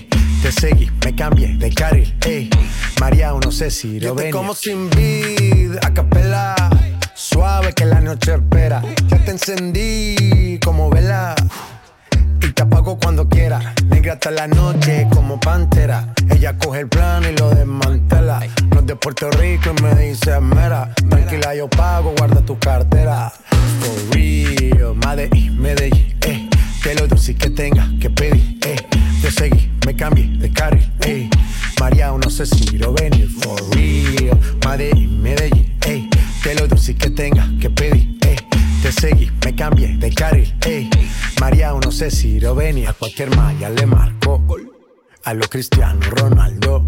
Te seguí, me cambié de carril, eh. María, no sé si lo venir. como sin vid, a capela. Suave que la noche espera. Ya te encendí como vela. Y te apago cuando quiera. Negra hasta la noche como pantera. Ella coge el plano y lo desmantela. No es de Puerto Rico y me dice mera. Tranquila, yo pago, guarda tu cartera. For real, Medellín, Medellín, eh. Que lo dulce que tenga que pedir, eh. Te seguí, me cambié de carril, eh. María, no sé si lo venir. For real, Medellín, Medellín, eh. Que lo dulce que tenga que pedir, eh. Te seguí, me cambié de carril, ey. María, no sé si lo venía. A cualquier malla le marco. A lo Cristiano Ronaldo.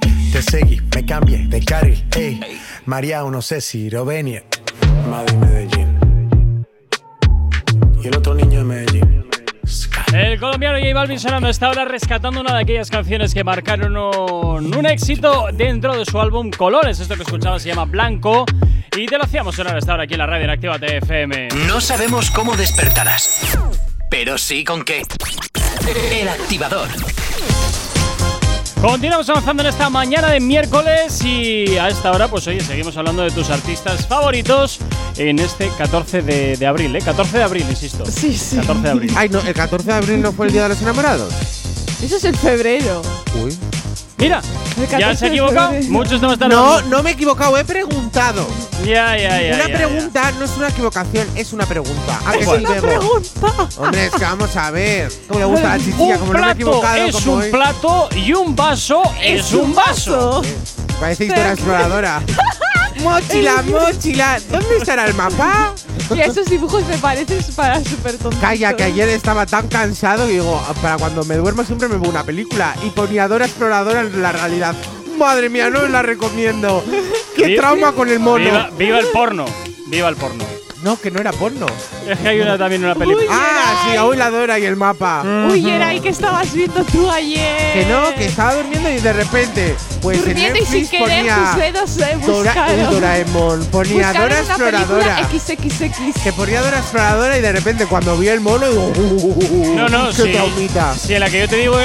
Te seguí, me cambié de carril, eh. María, no sé si lo venir. Madrid, Medellín. Y el otro niño de Medellín. El colombiano J Balvin sonando está ahora rescatando una de aquellas canciones que marcaron un, un éxito dentro de su álbum Colores. Esto que escuchabas se llama Blanco. Y te lo hacíamos sonar hasta ahora aquí en la radio en Activa TFM. No sabemos cómo despertarás, pero sí con qué. El activador. Continuamos avanzando en esta mañana de miércoles y a esta hora, pues oye, seguimos hablando de tus artistas favoritos en este 14 de, de abril, ¿eh? 14 de abril, insisto. Sí, sí. 14 de abril. Ay, no, el 14 de abril no fue el día de los enamorados. Eso es en febrero. Uy. Mira, ya 14 se ha equivocado. Muchos no están No, no me he equivocado, he preguntado. Ya, ya, ya. una ya, pregunta no es una equivocación, es una pregunta. ¿A que Es una Bebo? pregunta. Hombre, es que vamos a ver. ¿Cómo le gusta la chichilla? Un Como no me he plato equivocado, es como un hoy. plato y un vaso es, un vaso. Parece historia exploradora. mochila, mochila. ¿Dónde estará el mapa? Y esos dibujos me parecen para súper tontos. Calla, que ayer estaba tan cansado que digo, para cuando me duermo siempre me veo una película. Y poniadora exploradora en la realidad. Madre mía, no la recomiendo. Qué trauma con el mono. Viva el porno. Viva el porno. No, que no era porno. Es que hay una también una película. Ah, sí, hoy la Dora y el mapa. Uy, Geray, ¿qué estabas viendo tú ayer? Que no, que estaba durmiendo y de repente, pues durmiendo en y ponía tus dedos Dora, Doraemon, ponía Dora exploradora. XXX. Que ponía Dora exploradora y de repente cuando vio el mono digo, uh, uh, no, no, sí. Sí, en la que yo te digo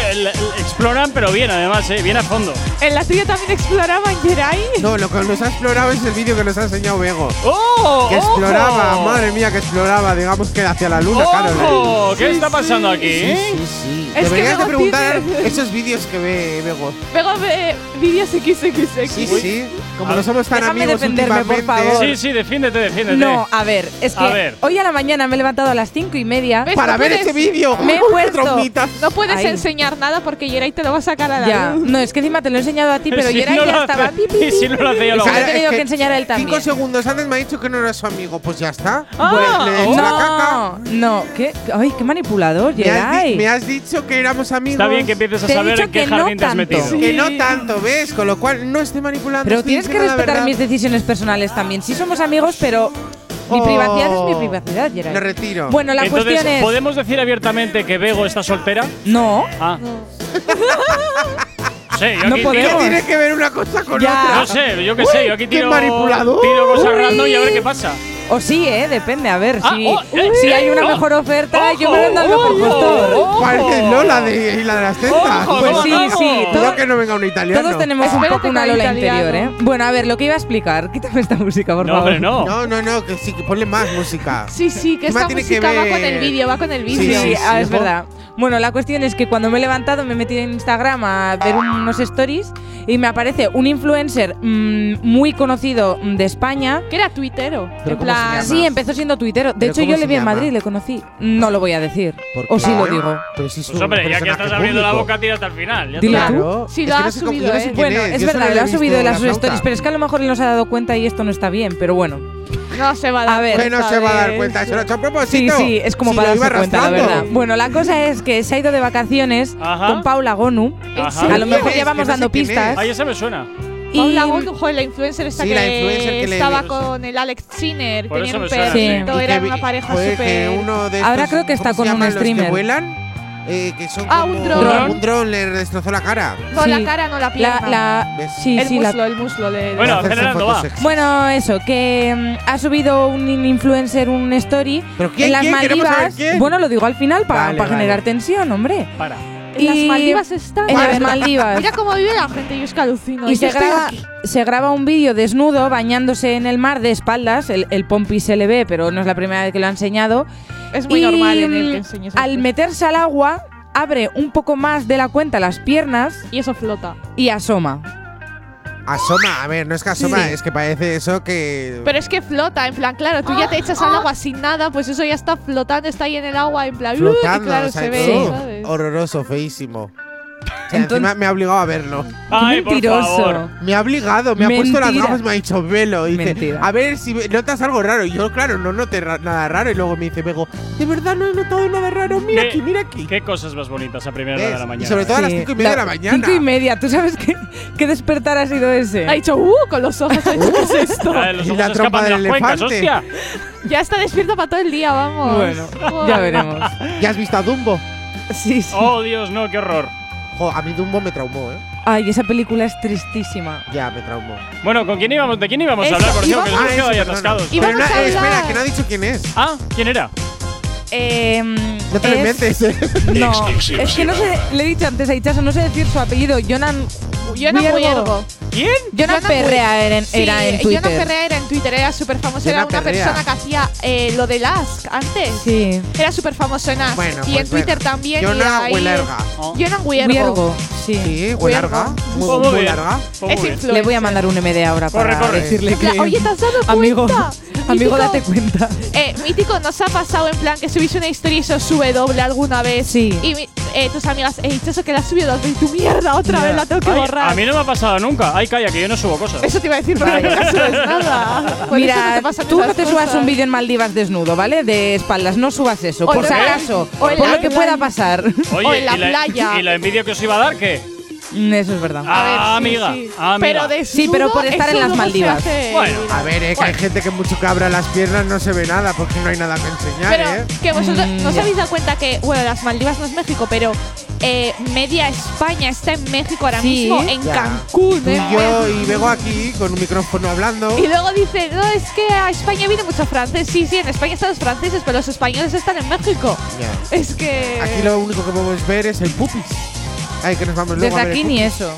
exploran, pero bien además, eh, bien a fondo. En la tuya también exploraban Geray. No, lo que nos ha explorado es el vídeo que nos ha enseñado Vego. Oh, que exploraba Madre mía, que exploraba, digamos que hacia la luna, ¡Oh! Carol. ¿Qué está pasando aquí? Sí, sí, Deberías que de preguntar tiene... esos vídeos que ve Bego. Bego ve vídeos XXX. Sí, sí. Como ah. no somos tan Déjame amigos últimamente. Por favor. Sí, sí, defiéndete, defiéndete. No, a ver, es que hoy a la mañana me he levantado a las cinco y media. ¡Para ver ese vídeo! Me he puesto. no puedes enseñar nada porque Yeray te lo va a sacar a la ya. No, es que encima te lo he enseñado a ti, pero si ya estaba… Y si no lo hacía, lo he tenido que enseñar a él también. Cinco segundos antes me ha dicho que no era su amigo, pues ya está. Ah, pues le he hecho la caca. No, ¿qué? Ay, qué manipulador, me has, me has dicho que éramos amigos. Está bien que empieces a Te saber en qué que no jardín te has metido. Sí. Que no tanto, ¿ves? Con lo cual no estoy manipulando. Pero estoy tienes que respetar mis decisiones personales también. Sí somos amigos, pero mi Oh. privacidad es mi oh, privacidad, Geray. Me retiro. Bueno, la Entonces, cuestión es… ¿podemos decir abiertamente que Bego está soltera? No. Ah. Sí, yo No aquí ¿Qué tiene que ver una cosa con Ya. otra? No sé, yo qué sé, yo aquí Uy, qué tiro, manipulador. tiro cosas Uy. random y a ver qué pasa. O sí, ¿eh? Depende, a ver, ah, si, oh, eh, si hay una oh, mejor oferta, ojo, yo me lo al mejor postor. Parece Lola de Isla de las Tentas. pues sí, sí. Todo, que no venga un italiano. Todos tenemos un poco una Lola interior, ¿eh? Bueno, a ver, lo que iba a explicar. Quítame esta música, por no, favor. Pero no. no, no, no, que sí, que ponle más música. Sí, sí, que esta música que va con el vídeo, va con el vídeo. Sí, sí, sí, sí ah, es verdad. Bueno, la cuestión es que cuando me he levantado me he metido en Instagram a ver unos stories y me aparece un influencer mmm, muy conocido de España. Que era tuitero. En plan, Ah, sí, empezó siendo tuitero. De hecho, yo le vi en Madrid, le conocí. No lo voy a decir. O sí lo digo. Pero si pues hombre, ya que estás abriendo la boca, tira hasta el final. Dilo tú. Si lo has subido, ¿eh? Bueno, es verdad, lo ha subido en las sus stories, pero es que a lo mejor él no se ha dado cuenta y esto no está bien, pero bueno. No se va a dar a ver, cuenta. no se va a dar cuenta, eso lo he hecho a propósito. Sí, sí, es como si para darse cuenta, la verdad. Bueno, la cosa es que se ha ido de vacaciones Ajá. con Paula Gonu. Ajá. A lo mejor ya vamos dando pistas. Ahí se me suena. Y Paula la influencer esta que, influencer estaba con el Alex Sinner, tenían un perrito, sí. eran una pareja súper. Ahora creo que está con un streamer. Que vuelan? Eh, que son ah, un dron. Un dron le destrozó la cara. No, la cara, no la pierna. La, sí, el, sí, muslo, la el muslo, de, de Bueno. Bueno, eso, que mm, ha subido un influencer un story ¿Pero quién, en las quién? Bueno, lo digo al final para generar tensión, hombre. Para. En las Maldivas está. Mira cómo vive la gente, yo es que. Y, se, graba, se graba, un vídeo desnudo bañándose en el mar de espaldas. El, el, se le ve, pero no es la primera vez que lo ha enseñado. Es muy normal. Al meterse al agua, abre un poco más de la cuenta las piernas. Y eso flota. Y asoma. Asoma, a ver, no es que asoma, es que parece eso que. Pero es que flota, en plan, claro, tú ya te echas al agua sin nada, pues eso ya está flotando, está ahí en el agua, en plan. Uh, flotando, y claro, se ve, ¿sabes? Horroroso, feísimo. Entonces- encima me ha obligado a verlo. Ay, por mentiroso. favor. Me ha obligado, me ha puesto las Mentira. gafas, me ha dicho velo. Y dice, Mentira. a ver si notas algo raro. Y yo, claro, no noté ra- nada raro. Y luego me dice, Bego, de verdad no he notado nada raro. Mira aquí, mira aquí. ¿Qué cosas más bonitas a primera hora de la mañana? Y sobre todo a las cinco y media de la mañana. Cinco y media. ¿Tú sabes qué, qué despertar ha sido ese? Ha dicho, uh, con los ojos, ha dicho, ¿qué es uh, esto? Ah, la Y la trompa de del las elefante. Ya está despierto para todo el día, vamos. Bueno, ya veremos. ¿Ya has visto a Dumbo? Sí, sí. Oh, Dios, no, qué horror. A mí Dumbo me traumó, ¿eh? Ay, esa película es tristísima. Ya, me traumó. Bueno, ¿con quién íbamos? ¿De quién íbamos a hablar? Por cierto, que nos hemos quedado ahí atascados. Eh, espera, no ha dicho quién es. Ah, ¿quién era? Eh, No te le es- ¿eh? No, es que no sé, le he dicho antes a Ichazo, no sé decir su apellido, Jonan Yo no ¿Quién? Jonas Perrea era en, era en Twitter. Era súper famoso. Era una persona que hacía eh, lo del Ask antes. Sí. Era súper famoso en Ask. Bueno, y pues en Twitter también. Jonas Huelerga. ¿no? Jonas Huelerga. Oh. Sí, sí Huelerga. Muy, muy, muy larga. Es. Le voy a mandar un MD ahora corre, para corre. decirle que… Oye, ¿te has dado cuenta? Amigo, amigo date cuenta. Eh, mítico, nos ha pasado en plan que subís una historia y se os sube doble alguna vez. Sí. Y eh, tus amigas, he dicho eso que la has subido y tu mierda, otra vez la tengo que Ay, borrar. a mí no me ha pasado nunca. Ay, calla, que yo no subo cosas. Eso te iba a decir, pero nunca subes nada. Por no Mira, tú no te subas cosas. un vídeo en Maldivas desnudo, ¿vale? De espaldas, no subas eso, O por si acaso. o en por la lo que pueda pasar. Oye, o en la ¿y, la, playa. ¿y la envidia que os iba a dar qué? Mm, Eso es verdad. Ah, A ver, sí, amiga, sí. ah, amiga. Pero desnudo, Sí, pero por estar en las Maldivas. Bueno, A ver, eh, que hay gente que mucho que abra las piernas no se ve nada porque no hay nada que enseñar, Pero ¿eh? que vosotros Mm, no os habéis dado cuenta que, bueno, las Maldivas no es México, pero eh, media España está en México ahora Sí. mismo, en Ya. Cancún. Tú y en yo y vengo aquí con un micrófono hablando. Y luego dicen, no, es que a España viene mucho francés. Sí, sí, en España están los franceses, pero los españoles están en México. Ya. Es que. Aquí lo único que podemos ver es el pupis. Ay, que nos vamos luego Desde a ver aquí el ni eso.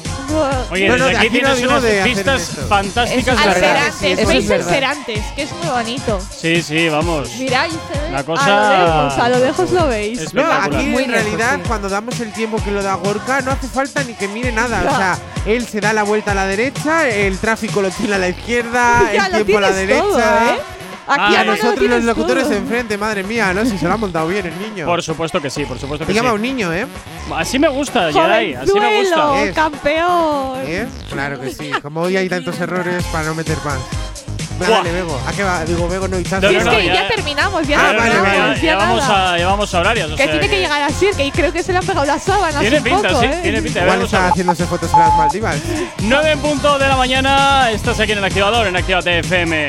Oye, No, desde no, de aquí aquí no tienes digo unas de hacer vistas esto. fantásticas. Eso es verdad. eso es veis verdad. Que es muy bonito. Sí, sí, vamos. Mira, ahí se ve. La A cosa- lo lejos, a lo lejos lo veis. Es- No, Espectacular. aquí Muy en lejos, realidad sí. cuando damos el tiempo que lo da Gorka no hace falta ni que mire nada. O sea, él se da la vuelta a la derecha, el tráfico lo tiene a la izquierda, Ya el lo tiempo a la tienes derecha. todo, ¿eh? Aquí Ah, Y a nosotros los locutores todo. enfrente, madre mía, ¿no? Si se lo ha montado bien el niño. Por supuesto que sí, por supuesto Te que llama sí. un niño, ¿eh? Así me gusta, Jedi, así me gusta. Es. campeón. ¿Eh? Claro que sí. Como hoy hay tantos errores para no meter más. Dale, Bego. ¿A qué va? Digo, Bego, no, y Sí, no, es no, que ya- ya, terminamos, ya Ah, vale, terminamos, vale. ya, ya llevamos, nada. a, a horarios. o Que sea tiene que llegar así, que creo que se le han pegado las sábanas Tiene un pinta, poco, sí, ¿eh? tiene pinta. Igual Vamos está a- haciéndose fotos en las Maldivas. 9 en punto de la mañana, estás aquí en el activador, en Activate FM.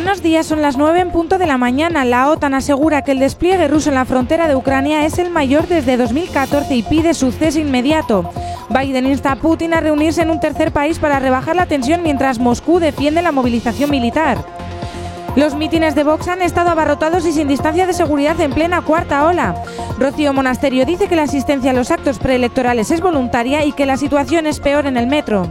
Buenos días, son las 9 en punto de la mañana. La OTAN asegura que el despliegue ruso en la frontera de Ucrania es el mayor desde 2014 y pide su cese inmediato. Biden insta a Putin a reunirse en un tercer país para rebajar la tensión mientras Moscú defiende la movilización militar. Los mítines de Vox han estado abarrotados y sin distancia de seguridad en plena cuarta ola. Rocío Monasterio dice que la asistencia a los actos preelectorales es voluntaria y que la situación es peor en el metro.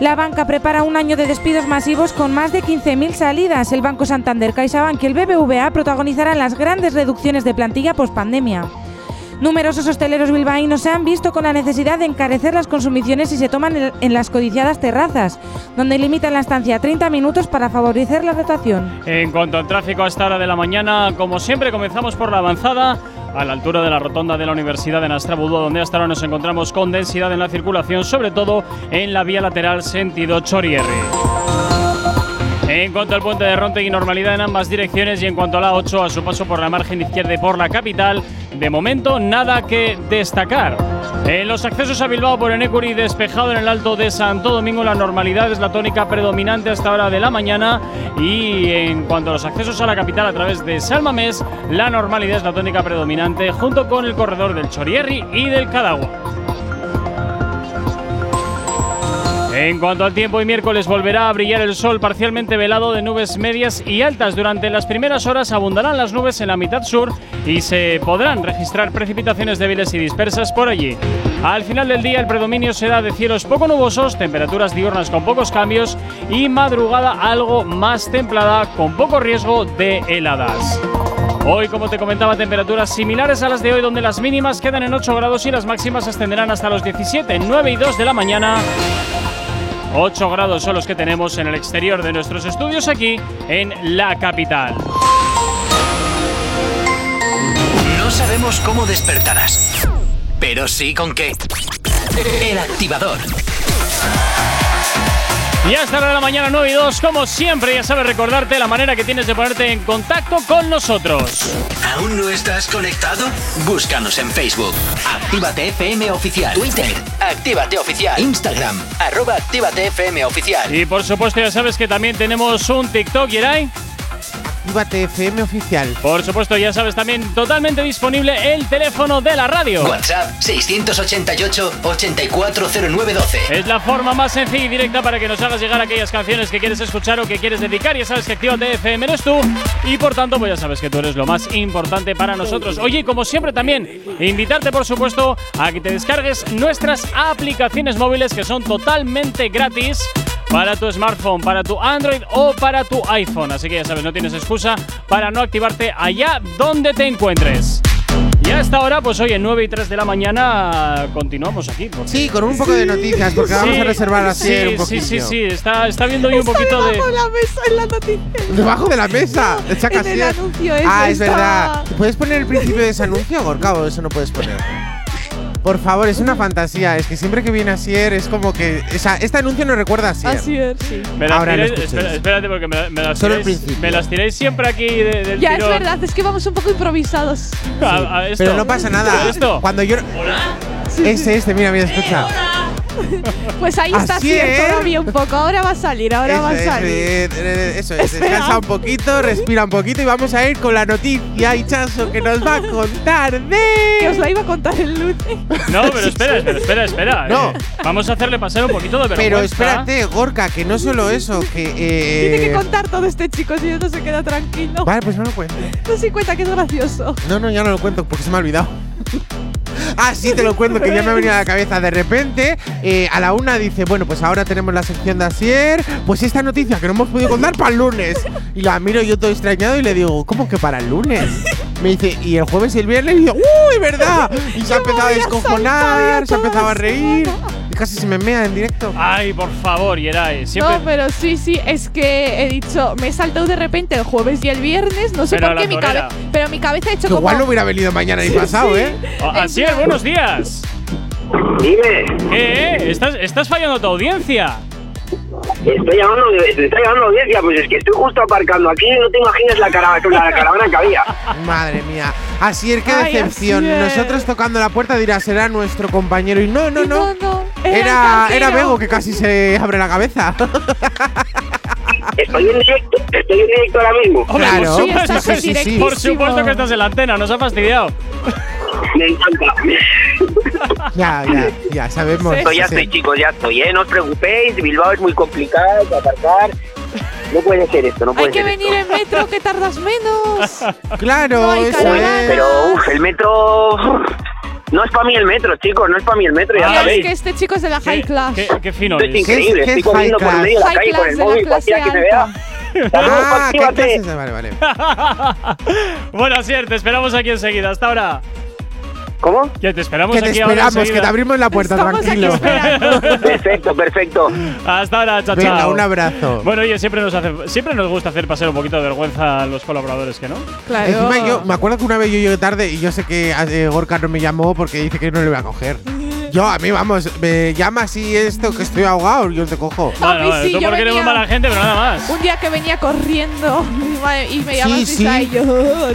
La banca prepara un año de despidos masivos con más de 15.000 salidas. El Banco Santander, CaixaBank y el BBVA protagonizarán las grandes reducciones de plantilla pospandemia. Numerosos hosteleros bilbaínos se han visto con la necesidad de encarecer las consumiciones y se toman en- en las codiciadas terrazas, donde limitan la estancia a 30 minutos para favorecer la rotación. En cuanto al tráfico a esta hora de la mañana, como siempre, comenzamos por la avanzada. A la altura de la rotonda de la Universidad de Nastrabudúa, donde hasta ahora nos encontramos con densidad en la circulación, sobre todo en la vía lateral sentido Chorierri. En cuanto al puente de Rontegui, normalidad en ambas direcciones y en cuanto a la 8, a su paso por la margen izquierda y por la capital, de momento nada que destacar. En los accesos a Bilbao por Enecuri, despejado en el alto de Santo Domingo, la normalidad es la tónica predominante hasta hora de la mañana. Y en cuanto a los accesos a la capital a través de Salmamés, la normalidad es la tónica predominante junto con el corredor del Chorierri y del Cadagua. En cuanto al tiempo, hoy miércoles volverá a brillar el sol parcialmente velado de nubes medias y altas. Durante las primeras horas abundarán las nubes en la mitad sur y se podrán registrar precipitaciones débiles y dispersas por allí. Al final del día, el predominio será de cielos poco nubosos, temperaturas diurnas con pocos cambios y madrugada algo más templada con poco riesgo de heladas. Hoy, como te comentaba, temperaturas similares a las de hoy, donde las mínimas quedan en 8 grados y las máximas ascenderán hasta los 17, 9 y 2 de la mañana. 8 grados son los que tenemos en el exterior de nuestros estudios aquí en la capital. No sabemos cómo despertarás, pero sí con qué. El activador. Y hasta la mañana 9 y 2, como siempre, ya sabes recordarte la manera que tienes de ponerte en contacto con nosotros. ¿Aún no estás conectado? Búscanos en Facebook. Actívate FM Oficial. Twitter. Actívate Oficial. Instagram. Arroba Actívate FM Oficial. Y por supuesto, ya sabes que también tenemos un TikTok, Yeray. Actívate FM oficial. Por supuesto, ya sabes también totalmente disponible el teléfono de la radio. WhatsApp 688-840912. Es la forma más sencilla y directa para que nos hagas llegar aquellas canciones que quieres escuchar o que quieres dedicar. Ya sabes que Actívate FM eres tú y por tanto, pues ya sabes que tú eres lo más importante para nosotros. Oye, y como siempre también, invitarte por supuesto a que te descargues nuestras aplicaciones móviles que son totalmente gratis para tu smartphone, para tu Android o para tu iPhone. Así que ya sabes, no tienes excusa para no activarte allá donde te encuentres. Y hasta ahora, pues hoy en 9 y 3 de la mañana continuamos aquí. porque- Sí, con un poco de noticias, porque vamos Sí, a reservar así sí, un Sí, poquillo. sí, sí, está, está viendo hoy un poquito de... la mesa en la noticia. Debajo de la mesa. Echa en el anuncio ese Ah, es está- verdad. ¿Puedes poner el principio de ese anuncio, Gorka, o eso no puedes poner? Por favor, es una fantasía. Es que siempre que viene Asier es como que. O sea, este anuncio nos recuerda a Asier. Así es, sí. Me las Ahora lo tiráis- escuchéis. espera- espérate porque me, me las Solo el tiráis, principio. me las tiráis siempre aquí de- del Ya es tirón. verdad, es que vamos un poco improvisados. A- a esto. Pero no pasa nada. Esto. Cuando yo. Ese, este, mira, mira, escucha. Pues ahí está Así es. todavía un poco. Ahora va a salir, ahora Eso va a es, salir. eh, eh, eso es, Espera. descansa un poquito, respira un poquito y vamos a ir con la noticia Hichazo que nos va a contar de. Que os la iba a contar el lunes. No, pero espera, espera, espera, espera. No. eh. Vamos a hacerle pasar un poquito de vergüenza. Pero espérate, Gorka, que no solo eso, que. eh, Tiene que contar todo este chico, si no, no se queda tranquilo. Vale, pues no lo cuento. No se cuenta que es gracioso. No, no, ya no lo cuento porque se me ha olvidado. Ah, sí, te lo cuento, que ya me ha venido a la cabeza. De repente, eh, a la una dice, bueno, pues ahora tenemos la sección de Asier. Pues esta noticia que no hemos podido contar para el lunes. Y la miro yo todo extrañado y le digo, ¿cómo que para el lunes? Me dice, y el jueves y el viernes. Y yo, ¡uy, verdad! Y se ha empezado a descojonar, se ha empezado a reír. Casi se me mea en directo. Ay, por favor, Yeray. Siempre. No, pero sí, sí, es que he dicho, me he saltado de repente el jueves y el viernes, no sé Pero por qué mi cabeza. Pero mi cabeza ha hecho Que como. igual no hubiera venido mañana ni pasado, ¿eh? Oh, así es, buenos días. Dime. ¿Qué? eh? ¿Estás, estás fallando a tu audiencia. Estoy llamando, te estoy llamando audiencia, pues es que estoy justo aparcando aquí, no te imaginas la, cara, la caravana que había. Madre mía. Asier, qué Ay, decepción. Nosotros tocando la puerta dirá, será nuestro compañero. Y no, no, no. No, no, Era, era era el Bego que casi se abre la cabeza. Estoy en directo, estoy en directo ahora mismo. Hombre, Claro, por sí, supuesto, estás en que sí, directísimo. por supuesto que estás en la antena, nos ha fastidiado. Me encanta. ya, ya, ya sabemos. Estoy, ya estoy, chicos, ya estoy, ¿eh? No os preocupéis, Bilbao es muy complicado de aparcar. No puede ser esto, no puede Hay que ser venir en metro, que tardas menos. Claro, No eso es. Pero, uff, el metro. No es para mí el metro, chicos, no es para mí el metro, ya Ay, Es sabéis. que este chico es de la high class. Qué, qué fino Esto es increíble, ¿Qué estoy qué es corriendo high por medio de la class? calle con High el móvil, cualquiera que me vea. Saludos, Ah, ¿qué actívate. clases? Vale, vale. bueno, Asier, te esperamos aquí enseguida. Hasta ahora. ¿Cómo? Que te esperamos Que te aquí ahora esperamos, que te abrimos la puerta, Estamos tranquilo. Perfecto, perfecto. Hasta ahora, chao, Venga, chao. un abrazo. Bueno, oye, siempre nos, hace, siempre nos gusta hacer pasar un poquito de vergüenza a los colaboradores, ¿que no? Claro. Encima yo me acuerdo que una vez yo llegué tarde y yo sé que eh, Gorka no me llamó porque dice que no le voy a coger. Yo, a mí, vamos, me llama así esto que estoy ahogado, yo te cojo. A mí Bueno, bueno, sí, tú yo porque eres muy venía- mala gente, pero nada más. Un día que venía corriendo y me llamaste sí. y yo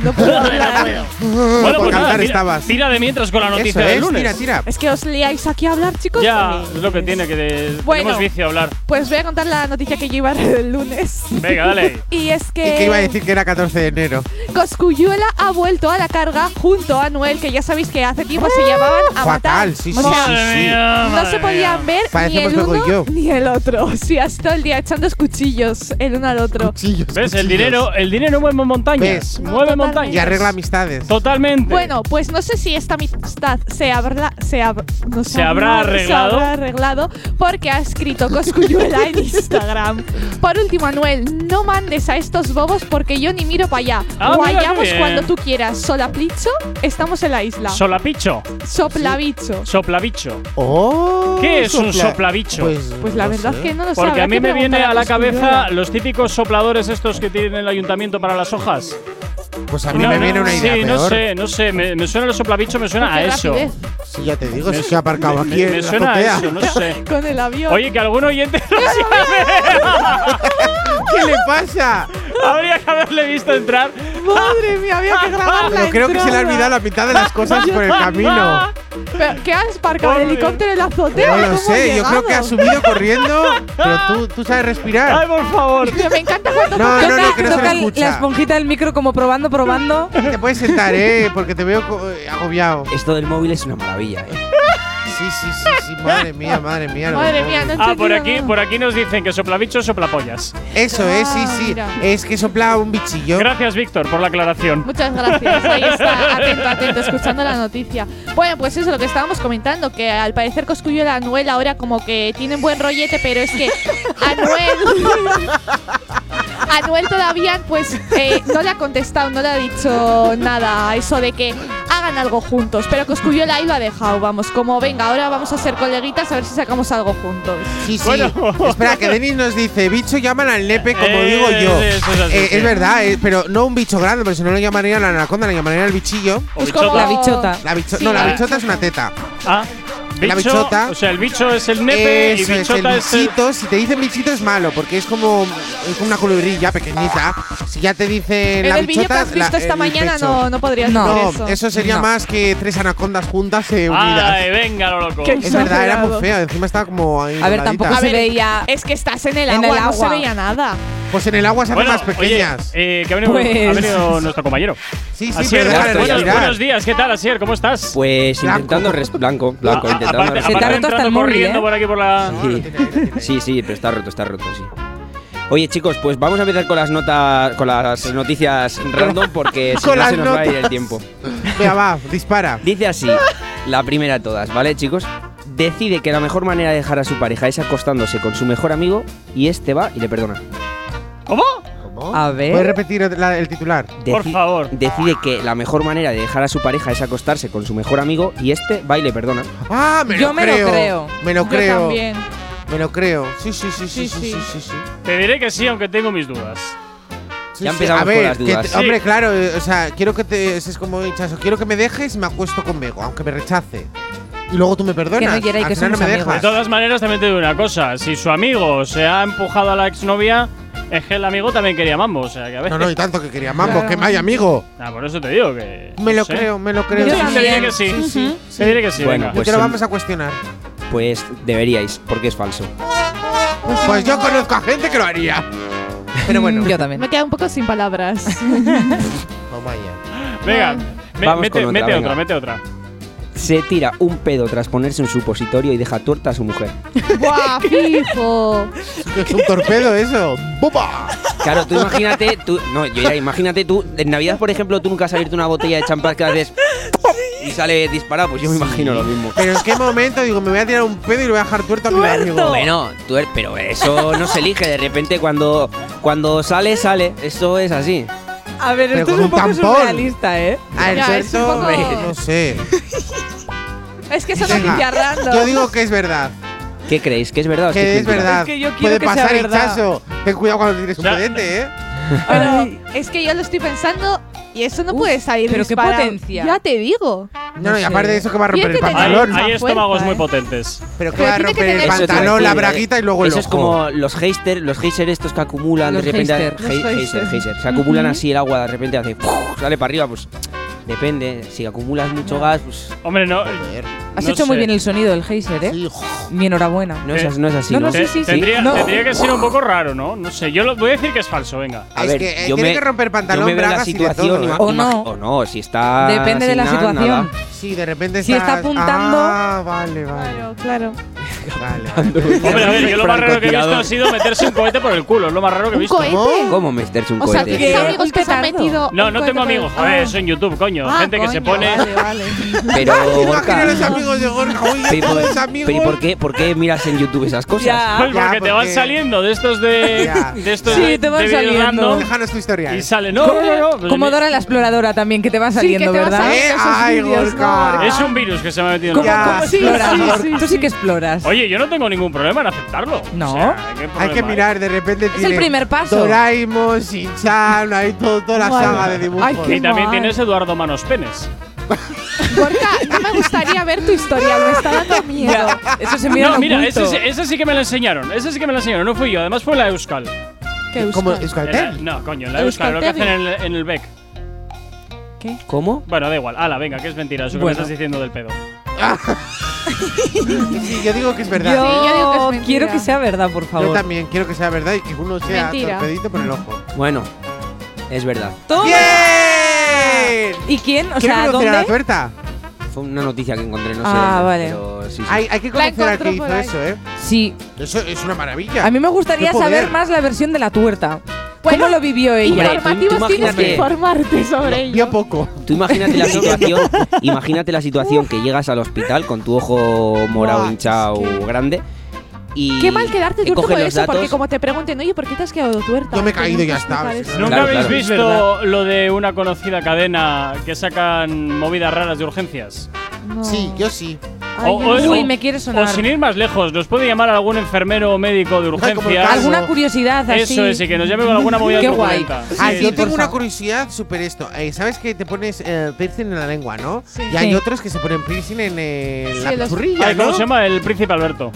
no puedo hablar. Bueno, Por pues nada, cantar tira, estabas. tira de mientras con la Eso noticia del es, lunes. tira, tira. Es que os liáis aquí a hablar, chicos. Ya, es lo que tiene, que de- Bueno. tenemos vicio a hablar. Pues voy a contar la noticia que yo iba a leer el lunes. Venga, dale. Y es Y que iba a que decir que era 14 de enero. Coscuyuela ha vuelto a la carga junto a Noel, que ya sabéis que hace tiempo se llevaban a matar. Fatal, sí, sí, O sea, sí, Madre sí. mía, No se podían ver ni Parecemos el y uno yo. ni el otro. Sí, hasta todo el día echando escuchillos el uno al otro. Cuchillos, ¿Ves? El cuchillos. dinero, el dinero mueve montañas. ¿Ves? Mueve totalmente. montañas. Y arregla amistades. Totalmente. Bueno, pues no sé si esta amistad se habrá, se, hab- no ¿Se habrá arreglado? se habrá arreglado porque ha escrito Coscuyuela en Instagram. Por último, Anuel, no mandes a estos bobos porque yo ni miro para allá. Ah, mira qué Guayamos bien. cuando tú quieras. Solaplicho, estamos en la isla. Solapicho. Soplabicho. Soplabicho. Oh, ¿Qué es un sopla- soplabicho? Pues, Pues la no verdad sé. que no lo sé. Porque a mí me viene a la cabeza los típicos sopladores estos que tiene el ayuntamiento para las hojas. Pues a mí no, me no, viene una idea. Sí, peor. no sé, no sé. Me, me suena los soplabichos, me suena a eso. Sí, ya te digo, me, es que aparcado aquí. Me, en me la suena a eso, no sé. Con el avión. Oye, que algún oyente lo ¿Qué le pasa? Habría que haberle visto entrar. Madre mía, había que grabarla. Pero creo que se le ha olvidado la mitad de las cosas por el camino. ¿Pero ¿Qué has parcado el helicóptero en la azotea? No lo sé, yo creo que ha subido corriendo, pero tú, tú sabes respirar. Ay, por favor. Me encanta cuando no, no, no, no toca la esponjita del micro como probando probando. Te puedes sentar, ¿eh? Porque te veo eh, agobiado. Esto del móvil es una maravilla, ¿eh? Sí, sí, sí, sí, madre mía, madre mía. Madre mía, no Ah, por aquí, por aquí nos dicen que sopla bicho o sopla pollas. Eso es, sí, sí. Ah, es que sopla un bichillo. Gracias, Víctor, por la aclaración. Muchas gracias. Ahí está, atento, atento, escuchando la noticia. Bueno, pues eso es lo que estábamos comentando, que al parecer Coscuyo y Anuel ahora como que tienen buen rollete, pero es que Anuel. Anuel todavía pues eh, no le ha contestado, no le ha dicho nada a eso de que hagan algo juntos. Pero que Cosculluela ahí lo ha dejado, vamos, como venga, ahora vamos a ser coleguitas a ver si sacamos algo juntos. Sí, sí. Espera, que Denis nos dice, bicho llaman al nepe como digo yo. Es, eh, verdad, eh, pero no un bicho grande, porque si no lo llamarían la anaconda, le llamarían el bichillo. La bichota. No, la bichota es una teta. Ah bicho, la bichota. O sea, el bicho es el nepe es, y bichota es el bichito. Es el... Si te dicen bichito es malo, porque es como, es como una colibririlla pequeñita. Si ya te dicen en la el bichota… el vídeo que has visto esta mañana no, no podría no, eso. eso sería no. más que tres anacondas juntas eh, unidas. ¡Ay, venga, lo loco! Qué es verdad, era muy feo. Encima estaba como ahí A ver, tampoco se veía… Es que estás en el, en agua, el agua, no se veía nada. Pues en el agua se bueno, hacen más pequeñas. Oye, eh, que ha venido, pues... ha venido, nuestro compañero. Sí, sí, Asier, buenos, buenos, días, ¿qué tal, Asier? ¿Cómo estás? Pues blanco. intentando. Res blanco, ah, blanco, a, intentando. Aparte, se te ha roto hasta el corriendo ¿eh? por aquí por la. Sí. Sí, sí, pero está roto, está roto, sí. Oye chicos, pues vamos a empezar con las notas, con las noticias random porque si no se nos notas. va a ir el tiempo. Venga, va, dispara. Dice así, la primera de todas, ¿vale chicos? Decide que la mejor manera de dejar a su pareja es acostándose con su mejor amigo y este va y le perdona. ¿Cómo? ¿Cómo? A ver. ¿Puedes repetir la- el titular? Deci- Por favor. Decide que la mejor manera de dejar a su pareja es acostarse con su mejor amigo y este va y le perdona. Ah, me Yo lo me lo creo. Me lo Yo creo. también. Me lo creo. Sí, sí, sí, sí, Sí, sí, sí, sí. Te diré que sí, aunque tengo mis dudas. Sí, sí. empezamos a con ver, las dudas. Sí. hombre, claro, o sea, quiero que te. Es como hinchazo, quiero que me dejes y me acuesto conmigo, aunque me rechace. Y luego tú me perdonas. hiera y que no me amigos. De todas maneras, también te digo una cosa. Si su amigo se ha empujado a la exnovia, es que el amigo también quería mambo, o sea que a veces. No, no, y tanto que quería mambo, claro. que más amigo. Ah, por eso te digo que. Me lo creo, me lo creo. Yo sí, te diré que sí. sí, sí. Diré que sí, bueno, venga. Pues, te lo vamos a cuestionar. Pues deberíais, porque es falso. Pues yo conozco a gente que lo haría. Pero bueno. yo también. Me queda un poco sin palabras. Venga, vamos mete, con mete otra, mete otra se tira un pedo tras ponerse un supositorio y deja tuerta a su mujer. ¡Buah, fijo! Es un torpedo eso. ¡Bupa! Claro, tú imagínate, tú, no, yo ya, imagínate tú, en Navidad, por ejemplo, tú nunca has abierto una botella de champán que haces y sale disparado, pues yo me imagino lo mismo. Pero en qué momento digo, me voy a tirar un pedo y lo voy a dejar tuerto a mi amigo. Bueno, tuer, pero eso no se elige, de repente cuando, cuando sale, sale. Eso es así. A ver, esto es un un poco tampón. surrealista, ¿eh? Ah, en Ya, es un poco- no sé. Es que son Venga. Yo digo que es verdad. ¿Qué creéis? ¿Que es verdad? Que es verdad. Puede pasar el verdad. chazo. Ten cuidado cuando tienes un Ya. pedente, ¿eh? Pero es que yo lo estoy pensando y eso no Uf, puede salir Pero qué potencia. Ya te digo. No, No y aparte de eso que va a romper el Hay, pantalón. hay estómagos muy potentes. Pero que va a romper el pantalón, la braguita y luego el Eso es como los heister, los heister estos que acumulan Los de repente. heister. Heister. Se acumulan así el agua, de repente hace. sale para arriba, pues. Depende, si acumulas mucho gas, pues. Hombre, no. Has no hecho sé. muy bien el sonido del geyser, ¿eh? Sí. Mi enhorabuena. No es, no es así. No, no, sí, sí, tendría, sí. tendría que ser un poco raro, ¿no? No sé. Yo lo, voy a decir que es falso, venga. A ver, es que, eh, yo tiene me, que romper pantalón, yo me la situación. Y ¿eh? todo. O no. O no, si está. Depende de la nada, situación. Nada. Sí, de repente está. Si está apuntando. Ah, vale, vale. Claro, claro. Vale, vale. Hombre, a ver, yo lo más raro que he visto ha sido meterse un cohete por el culo. Es lo más raro que he visto. ¿Cómo? ¿Cómo meterse un cohete? O sea, ¿tienes amigos que se han metido.? No, no tengo amigos. Joder, eso en YouTube, coño coño. Ah, gente coño, que se pone. Vale, vale. Pero, Gorka. los amigos de Gorka. Pero, pero ¿por, qué, ¿por qué miras en YouTube esas cosas? Ya, pues porque, ya, porque te van saliendo de estos de. De estos sí, te van de saliendo. Déjanos tu historia. Y sale, no, ¿Cómo, no, no, no pues Como Dora la exploradora también, que te va saliendo, sí, te ¿verdad? Va ¿Eh? Ay, Gorka. Es un virus que se me ha metido en la ¿Cómo sí, sí, Tú sí que exploras. Oye, yo no tengo ningún problema en aceptarlo. No. O sea, hay que mirar, de repente. Es el primer paso. Doraemon, Shinchan, hay toda la saga de dibujos. Y también tienes Eduardo manos penes. Gorka, no me gustaría ver tu historia, me está dando miedo. Eso se mira no, mira, ese, sí que me lo enseñaron, ese sí que me lo enseñaron, no fui yo, además fue la Euskal. ¿Qué Euskal? ¿Cómo, no, coño, la Euskal, lo que hacen en el, en el BEC. ¿Qué? ¿Cómo? Bueno, da igual, ala, venga, que es mentira, eso que me estás diciendo del pedo. yo digo que es verdad. Yo, quiero que sea verdad, por favor. Yo también quiero que sea verdad y que uno sea torpedito por el ojo. Bueno, es verdad. ¡Toma! Yeah! ¿Y quién? O ¿Quién sea, ¿dónde? la tuerta? Fue una noticia que encontré, no sé. Ah, dónde, vale. Pero sí, sí. Hay, hay que La conocer al encontró que hizo ahí. eso, ¿eh? Sí. Eso es una maravilla. A mí me gustaría Qué poder. saber más la versión de la tuerta. Bueno, ¿Cómo lo vivió ella? Hombre, tú- Informativos tú tienes que imagínate- informarte sobre Vio ello. poco. Tú imagínate la situación, imagínate la situación que llegas al hospital con tu ojo morado Buah, hinchado grande y Qué mal quedarte tuerto los eso, porque datos. como te pregunten, oye, ¿por qué te has quedado tuerta? Yo me he caído y ya no está. ¿Nunca Claro, habéis claro. visto verdad. lo de una conocida cadena que sacan movidas raras de urgencias? No. Sí, yo sí. Ay, O- o- no. Uy, o- me quiere O sonar. sin ir más lejos, nos puede llamar algún enfermero o médico de urgencias. ¿Alguna curiosidad así? Eso es, y que nos llame con alguna movida Qué guay. Ah, Sí, yo tengo una curiosidad súper esto. Eh, ¿Sabes que te pones eh, piercing en la lengua, no? Sí. Y hay Sí. otros que se ponen piercing en eh, Sí, la los- churrilla, Ay, ¿Cómo ¿no? se llama? El príncipe Alberto.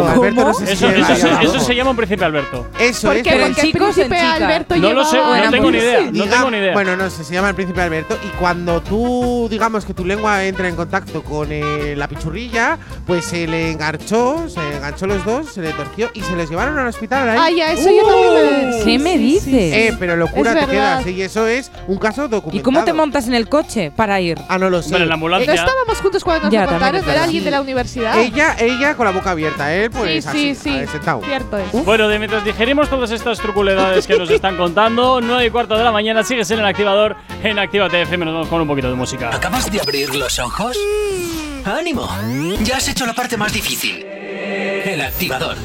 No, Alberto, no sé si Eso, se eso, llama se, abajo. eso se llama un príncipe Alberto. Eso ¿Por es. Porque el príncipe? Alberto No lo sé, no tengo ni idea. No tengo ni idea. Bueno, no sé, se llama el príncipe Alberto. Y cuando tú, digamos que tu lengua entra en contacto con eh, la pichurrilla, pues se le enganchó, se enganchó los dos, se le torció y se les llevaron al hospital ahí. Ay, ya, eso yo también me. ¿Qué me dices? Eh, pero locura te quedas. Y eso es un caso documentado. ¿Y cómo te montas en el coche para ir? Ah, no lo sé. En la ambulancia. ¿No estábamos juntos cuando nos Ya, contaron? ¿Era alguien de la universidad? Ella, ella con la boca abierta, él pues sí, así, sí, sí. Cierto es. Bueno, de mientras digerimos todas estas truculedades que nos están contando, 9 y cuarto de la mañana, sigues en el activador en Actívate FM. Nos vamos con un poquito de música. ¿Acabas de abrir los ojos? ¡Ánimo! Ya has hecho la parte más difícil. El activador.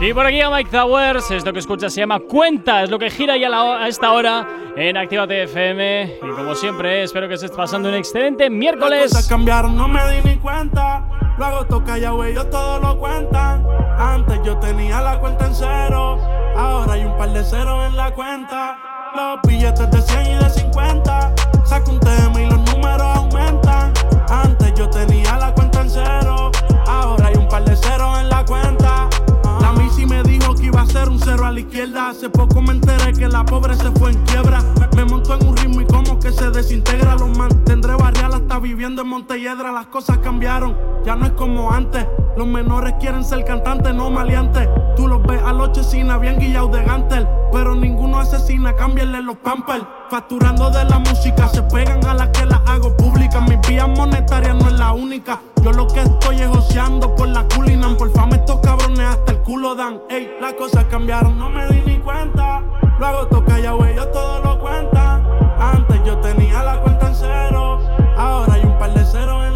Y por aquí a Mike Towers, esto que escuchas se llama Cuenta, es lo que gira ya a, esta hora en Actívate FM. Y como siempre, espero que estés pasando un excelente Las cosas miércoles. cambiaron, no me di ni cuenta. Luego toca ya, güey, ellos todo lo cuentan. Antes yo tenía la cuenta en cero. Ahora hay un par de ceros en la cuenta. Los billetes de 100 y de 50. Saco un tema y los números aumentan. Antes yo tenía la cuenta en cero. Ahora hay un par de ceros en la cuenta. A la izquierda. Hace poco me enteré que la pobre se fue en quiebra. Me montó en un ritmo y como que se desintegra. Los mantendré barrial hasta viviendo en Montelledra. Las cosas cambiaron, ya no es como antes. Los menores quieren ser cantantes, no maleantes. Tú los ves a los chesina bien guillados de gantel. Pero ninguno asesina, cámbienle los pampers. Facturando de la música, se pegan a las que las hago públicas. Mi vía monetaria no es la única. Yo lo que estoy es joseando por la culinan. Por fama estos cabrones hasta el culo dan. Ey, las cosas cambiaron, no me di ni cuenta. Luego toca ya, güey, ellos todo lo cuentan. Antes yo tenía la cuenta en cero. Ahora hay un par de ceros en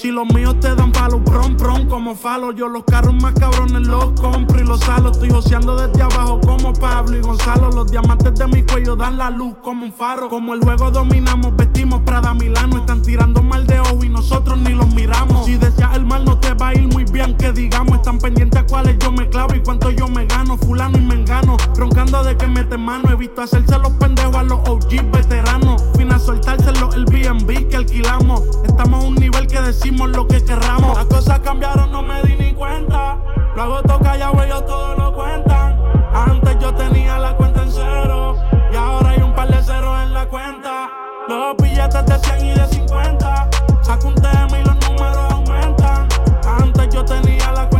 Si los míos te dan palo, prom, prom, como falo. Yo los carros más cabrones los compro y los salo. Estoy joseando desde abajo como Pablo y Gonzalo. Los diamantes de mi cuello dan la luz como un faro. Como el juego dominamos, vestimos Prada Milano. Están tirando mal de ojo y nosotros ni los miramos. Si deseas el mal, no te va a ir muy bien, que digamos. Están pendientes a cuáles yo me clavo y cuánto yo me gano. Fulano y mengano, roncando de que mete mano. He visto hacerse los pendejos a los OG veteranos. Fin a soltárselo el BNB que alquilamos. Estamos a un nivel que decimos lo que querramos. Las cosas cambiaron, no me di ni cuenta. Luego toca güey, ellos todo lo cuentan. Antes yo tenía la cuenta en cero. Y ahora hay un par de ceros en la cuenta. Los billetes de 100 y de 50. Saco un tema y los números aumentan. Antes yo tenía la cuenta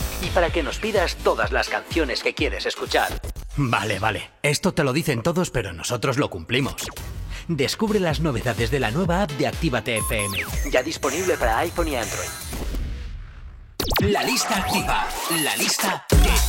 Para que nos pidas todas las canciones que quieres escuchar. Vale, vale. Esto te lo dicen todos, pero nosotros lo cumplimos. Descubre las novedades de la nueva app de Actívate FM. Ya disponible para iPhone y Android. La lista activa. La lista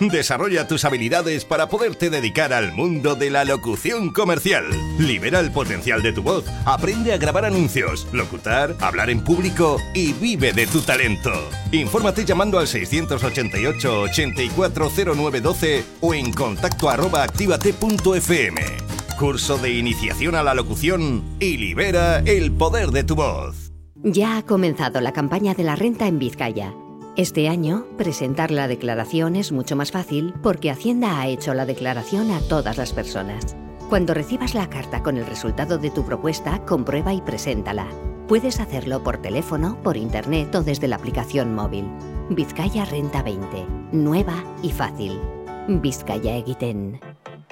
Desarrolla tus habilidades para poderte dedicar al mundo de la locución comercial. Libera el potencial de tu voz, aprende a grabar anuncios, locutar, hablar en público y vive de tu talento. Infórmate llamando al 688 840912 o en contacto arroba actívate.fm. Curso de iniciación a la locución y libera el poder de tu voz. Ya ha comenzado la campaña de la renta en Vizcaya. Este año, presentar la declaración es mucho más fácil porque Hacienda ha hecho la declaración a todas las personas. Cuando recibas la carta con el resultado de tu propuesta, comprueba y preséntala. Puedes hacerlo por teléfono, por internet o desde la aplicación móvil. Vizcaya Renta 20. Nueva y fácil. Vizcaya Egiten.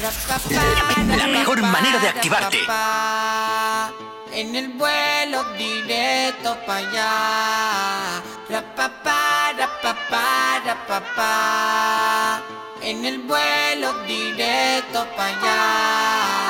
La mejor manera de activarte. En el vuelo directo para allá. En el vuelo directo para allá.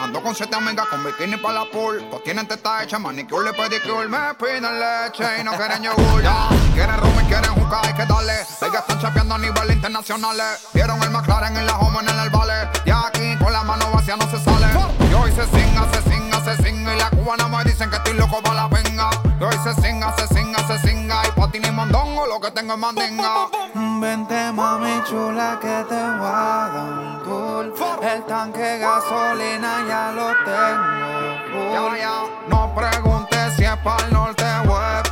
ando con siete amigas con bikini para la pool. Pues tienen teta hecha, manicure y pedicure. Me piden leche y no quieren yogur. Ya, quieren rum y quieren juca, hay que darle. Ellas están chapeando a nivel internacional. Vieron el McLaren en la home en el vale. Y aquí con la mano vacía no se sale. Y hoy se singa, se singa, se. Y la cubana me dicen que estoy loco para la venga. Y hoy se singa, se singa, se. Y patín y mondongo lo que tengo es mandinga. Vente mami chula que te voy El tanque gasolina ya lo tengo full. No preguntes si es para el norte o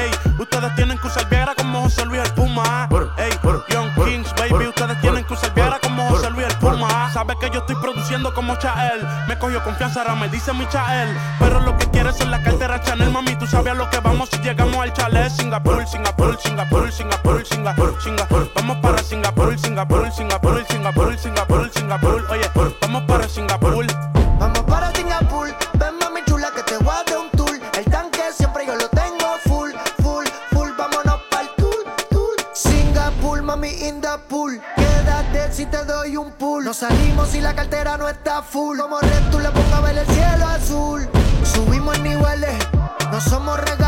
Ey, ustedes tienen que usar Viagra como José Luis el Puma. Ey, Young Kings, baby, ustedes tienen que usar Viagra como José Luis el Puma. Sabe que yo estoy produciendo como Chael. Me cogió confianza, ahora me dice mi Chael. Pero lo que quieres es la cartera Chanel, mami. Tú sabes a lo que vamos si llegamos al chalet. Singapur, Singapur, Singapur, Singapur, Singapur, Singapur. Vamos para Singapur, Singapur, Singapur, Singapur, Singapur, Singapur. Oye, vamos para Singapur. Pool. Quédate si te doy un pool. Nos salimos y la cartera no está full. Como Red, tú le pongo a ver el cielo azul. Subimos en niveles, no somos regalos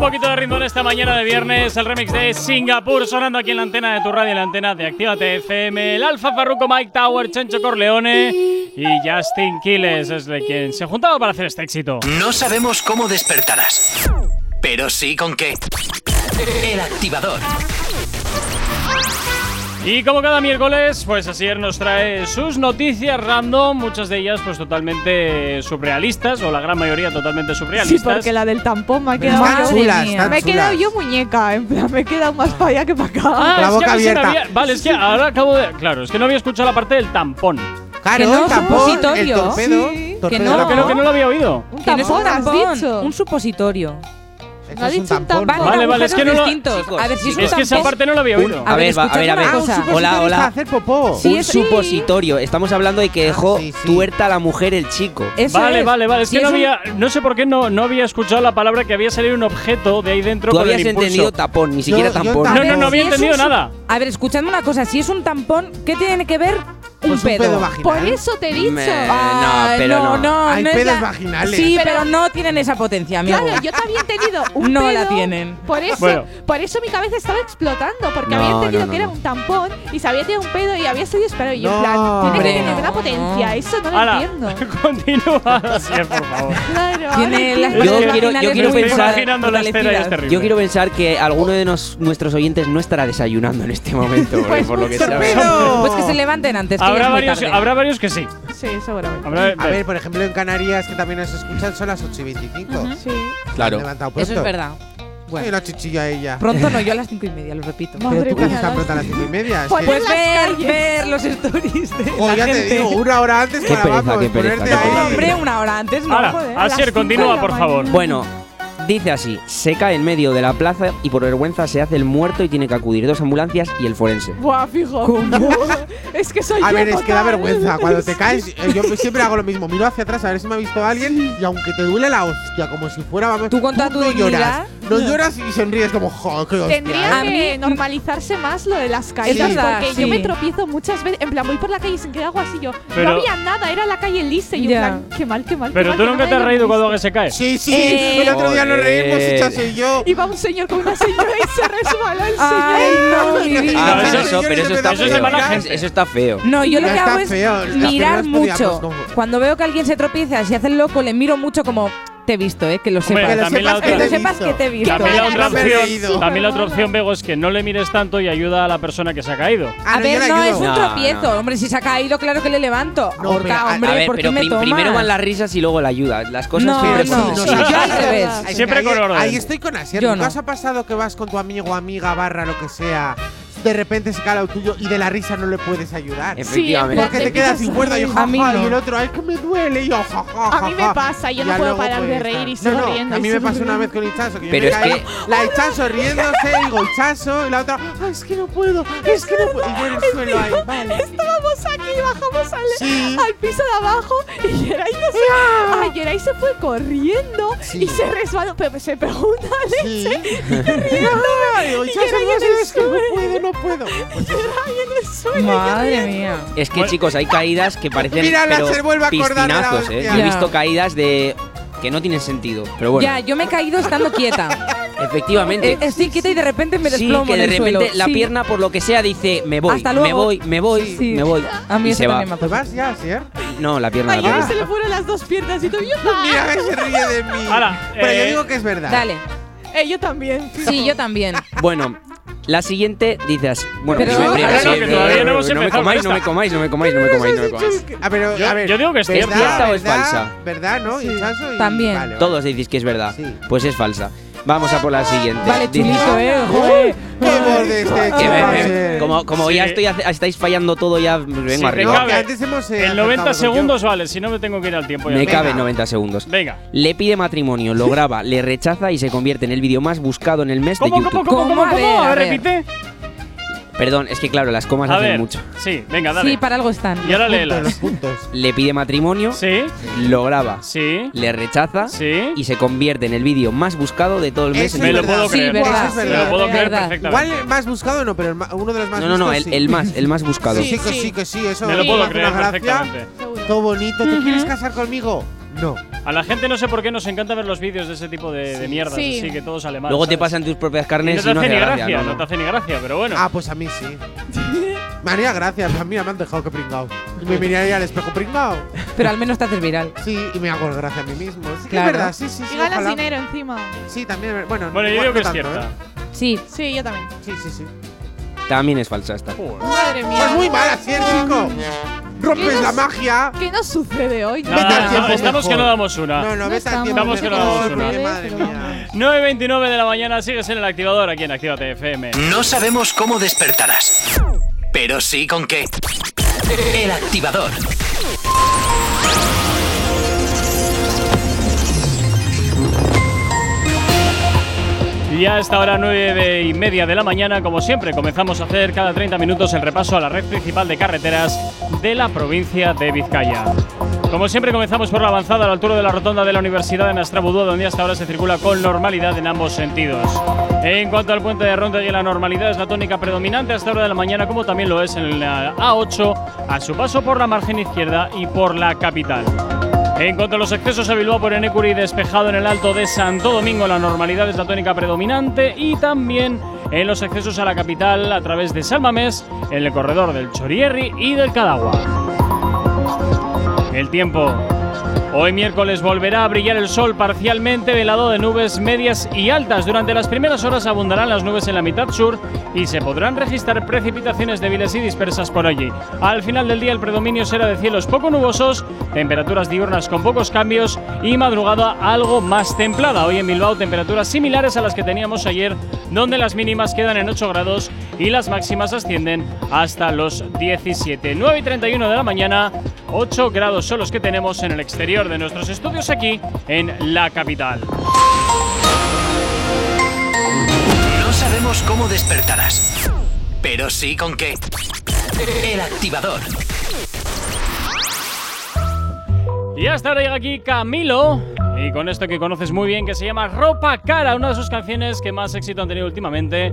un poquito de ritmo en esta mañana de viernes, el remix de Singapur sonando aquí en la antena de tu radio, en la antena de Actívate FM, el Alfa Farruko, Mike Tower, Chencho Corleone y Justin Quiles es de quien se juntaba para hacer este éxito. No sabemos cómo despertarás, pero sí con qué. El activador. Y como cada miércoles, pues Asier nos trae sus noticias random, muchas de ellas pues totalmente surrealistas, o la gran mayoría totalmente Sí, surrealistas. porque la del tampón me ha quedado. Madre chulas, me he quedado yo muñeca, en plan, me he quedado más para allá que para acá. Ah, es que a mí se me había- Vale, es que ahora acabo de. Claro, es que no había escuchado la parte del tampón. Claro, Que no, el tampón, el torpedo, Sí. torpedo. Que no, que no, que no lo había oído. Un Que no es un tampón, has dicho. un supositorio. No ha dicho un tampón. Vale, vale, es que no lo. distintos. a ver, si es, un es que esa parte no la había oído. A ver, va, a ver, a ver. Hola, hola. hacer popó. Sí, un es- supositorio. Estamos hablando de que dejó tuerta a la mujer el chico. vale, vale, vale. Es que no es un- había. No sé por qué no, no había escuchado la palabra que había salido un objeto de ahí dentro Tú con el habías impulso. entendido tapón, ni siquiera tampón. No, no, no había es entendido nada. A ver, escuchadme una cosa. Si es un tampón, ¿qué tiene que ver un Pues un pedo? pedo vaginal. Por eso te he dicho. Me- Ah, no, pero no, no. no, Hay no pedos la- vaginales. Sí, Pero- pero, no tienen esa potencia, amigo. Claro, yo también he tenido un No pedo, la tienen. Por eso, Bueno. por eso mi cabeza estaba explotando, porque No, había entendido no, no, que era no. un tampón y se había tenido un pedo y había salido esperado. Y yo, en No. plan, tiene Hombre, que tener no, una potencia, no. eso no lo Hala, entiendo. continúa así, por favor. Claro, Tiene las. Yo quiero- yo quiero pensar- la. Yo quiero pensar que alguno de nos- nuestros oyentes no estará desayunando en este momento, Pues por lo que. ¡Torpedo! Pues que se levanten antes. Que Habrá varios, habrá varios que sí. Sí, seguramente. Habrá- A ver, por ejemplo, en Canarias, que también nos escuchan, son las 8 y 25. Sí. Claro. Han levantado pronto. Eso es verdad. Sí, Bueno, la chichilla ella. pronto no, yo a las cinco y media, lo repito. Pero Madre tú qué haces mía, tan las- pronto a las 5 y media. Es Pues que- Pues ver, ver los stories de Jo, la ya te digo, una hora antes Qué para pereza, vamos, qué pereza, ponerte qué ahí. pereza. Hombre, una hora antes, no, Ahora, joder. Asier, las continúa, cinco de por la favor. mañana. Bueno, dice así: se cae en medio de la plaza y por vergüenza se hace el muerto y tiene que acudir dos ambulancias y el forense. Buah, fijo. es que soy A yo ver, es que da total. vergüenza. Cuando te caes, eh, yo siempre hago lo mismo. Miro hacia atrás a ver si me ha visto alguien y aunque te duele la hostia, como si fuera, vamos, Tú con toda tu no lloras. dignidad. No lloras y sonríes como, joder, qué hostia. Tendría A que mí- normalizarse más lo de las caídas, Es verdad, porque sí. yo me tropiezo muchas veces. En plan, voy por la calle y sin que hago así yo. Pero- no había nada, era la calle lisa. Y yo, en Ya. plan, qué mal, qué mal. qué Pero mal, tú que no nunca me te has hayan reído visto. cuando se cae. Sí, sí, Eh, el otro día nos reímos, Chaso y yo. Y va un señor con una señora y se resbala el Ay, señor. no, mi vida. Ah, No, pero eso- eso, pero eso está eso es de feo. mala gente. Eso está feo. No, yo lo Ya que hago es mirar mucho. Cuando veo que alguien se tropieza, si hace el loco, le miro mucho como te he visto, eh, que lo Hombre, sepas. Que lo también la sepas otra- que lo te he sepas visto. que te he visto. También la Qué otra mala, opción, también la otra opción, Bego, es que no le mires tanto y ayuda a la persona que se ha caído. Ah, A no, ver, le no, ayudo. es un No, tropiezo. no. Hombre, si se ha caído, claro que le levanto. No, Horca, mira, a- hombre, a ver, ¿por pero qué me prim- tomas? primero van las risas y luego la ayuda. Las cosas No, siempre no. por Sí, yo al revés. Ahí- Siempre ahí, con orden. Ahí estoy con Asier. Yo ¿Nunca no. os ha pasado que vas con tu amigo, amiga, barra, lo que sea? De repente se cae lo tuyo y de la risa no le puedes ayudar. Efectivamente. Porque te quedas sin cuerda y yo, A mí jaja, no. y el otro, ay, que me duele, y yo, jaja, A mí me pasa, yo no puedo parar de pues, reír y no, sigo no, riendo A y mí me pasó una riendo. vez con Hichazo, que yo Pero me es caí, que- la Hichazo riéndose, digo, Hichazo, y la otra, ay, es que no puedo, es que no puedo. Y yo en el suelo ahí, vale. Estábamos aquí, bajamos al, Sí. al piso de abajo y Geray no se, ay, Geray se fue corriendo Sí. y se resbaló, pero se pegó una Sí. leche Ay, digo, y Geray no en sé, el es que no suelo. No puedo. En. Madre mía. Es que, chicos, hay caídas que parecen Mira, la pero se vuelve a acordar de la piscinazos, ¿eh? hostia. Yo he visto caídas de que no tienen sentido, pero bueno. Ya, yo me he caído estando quieta. Efectivamente. Eh, Estoy quieta y de repente me Sí, desplomo que en de el repente suelo. la Sí. pierna, por lo que sea, dice me voy, Hasta me luego. voy, me voy, Sí. me voy. A mí y eso se va. también me ha ¿Te pasado. vas ya, Sier? No, la pierna. La pierna. se le fueron las dos piernas y tú yo Mira que se ríe de mí. Ahora, Pero yo eh, digo que es verdad. Dale. Eh, yo también. Sí, yo también. Bueno, la siguiente dices, bueno, Pero- Ahora no, sí, que eh, todavía no hemos me empezado comáis, no me esta. comáis, no me comáis, no me comáis, no me comáis. Ah, pero, Yo- a ver, yo digo que es ¿verdad, cierta. ¿Cierta o es verdad, falsa? ¿Verdad, no? Hinchazo y- También. Vale, vale. Todos decís que es verdad. Sí. Pues es falsa. Vamos a por la siguiente. Vale, chulito, eh. Joder. ¡Qué borde este Que chico, me- me- Sier. como como ya Sí. estoy estáis fallando todo, ya vengo te arriba. Cabe. antes hemos, eh, En 90 acertado segundos vale, si no me tengo que ir al tiempo. ya Me cabe 90 segundos. Venga. Le pide matrimonio, lo graba, le rechaza y se convierte en el vídeo más buscado en el mes de ¿Cómo, YouTube. cómo, cómo, ¿Cómo? cómo, cómo? A ver. repite. Perdón, es que claro, las comas A hacen ver. mucho. Sí, venga, dale. Sí, para algo están. Y ahora léelas. los puntos. Le pide matrimonio, Sí, lo graba, sí, le rechaza sí. y se convierte en el vídeo más buscado de todo el mes. Eso Me lo puedo creer. Sí, verdad. es Me verdad. lo puedo creer verdad. perfectamente. Igual más buscado no, pero uno de los más No, no, no, el, buscados sí. el más, el más buscado. Sí, que Sí. sí, que sí, eso Me lo puedo me creer perfectamente. Todo bonito. ¿Te quieres casar conmigo? No. A la gente no sé por qué nos encanta ver los vídeos de ese tipo de, de mierdas, Sí. así que todo sale mal. Luego te ¿sabes? pasan tus propias Y carnes no y te no hace hace ni gracia. gracia, no, no no. te hace ni gracia, pero bueno. Ah, pues a mí sí. Me haría gracia, a mí me han dejado que pringao. Y me miraría al espejo pringao. Pero al menos te haces viral. Sí, y me hago gracia a mí mismo. Sí, Claro. es verdad, sí, sí, sí. Y ganas dinero encima. Sí, también. Bueno, Bueno, yo digo que no es cierta. ¿eh? Sí. Sí, yo también. Sí, sí, sí. También es falsa esta. Madre mía. Pues muy mal así, el chico. Rompes la magia. ¿Qué nos sucede hoy? Nada, Vete al nada, tiempo estamos que mejor. no damos una. No, no, No vete al estamos, tiempo. Estamos que no damos una. porque, Madre mía. 9.29 de la mañana, sigues en el activador aquí en Actívate FM. No sabemos cómo despertarás, pero sí con qué. El activador. Y a esta hora, 9 y media de la mañana, como siempre, comenzamos a hacer cada 30 minutos el repaso a la red principal de carreteras de la provincia de Vizcaya. Como siempre, comenzamos por la avanzada a la altura de la rotonda de la Universidad de Nastrabudú, donde hasta ahora se circula con normalidad en ambos sentidos. En cuanto al puente de Ronda y la normalidad es la tónica predominante a esta hora de la mañana, como también lo es en la A8, a su paso por la margen izquierda y por la capital. En cuanto a los accesos a Bilbao por Enecuri, despejado en el Alto de Santo Domingo, la normalidad es la tónica predominante y también en los accesos a la capital a través de Salmamés, en el corredor del Chorierri y del Cadagua. El tiempo. Hoy miércoles volverá a brillar el sol parcialmente velado de nubes medias y altas. Durante las primeras horas abundarán las nubes en la mitad sur y se podrán registrar precipitaciones débiles y dispersas por allí. Al final del día el predominio será de cielos poco nubosos, temperaturas diurnas con pocos cambios y madrugada algo más templada. Hoy en Bilbao temperaturas similares a las que teníamos ayer, donde las mínimas quedan en 8 grados y las máximas ascienden hasta los 17. 9 y 31 de la mañana, 8 grados son los que tenemos en el exterior de nuestros estudios aquí en la capital. No sabemos cómo despertarás, pero sí con qué. El activador. Y hasta ahora llega aquí Camilo. Y con esto que conoces muy bien, que se llama Ropa Cara, una de sus canciones que más éxito han tenido últimamente.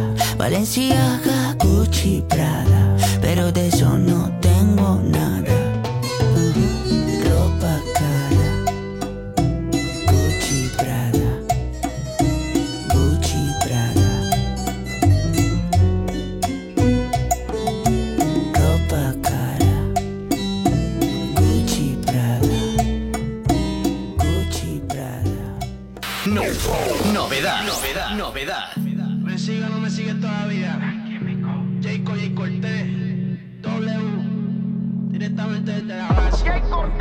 Valenciaga, Gucci, Prada, pero de eso no tengo nada. Ropa cara, Gucci, Prada, Gucci, Prada. Ropa cara, Gucci, Prada, Gucci, Prada. No, novedad, novedad, novedad.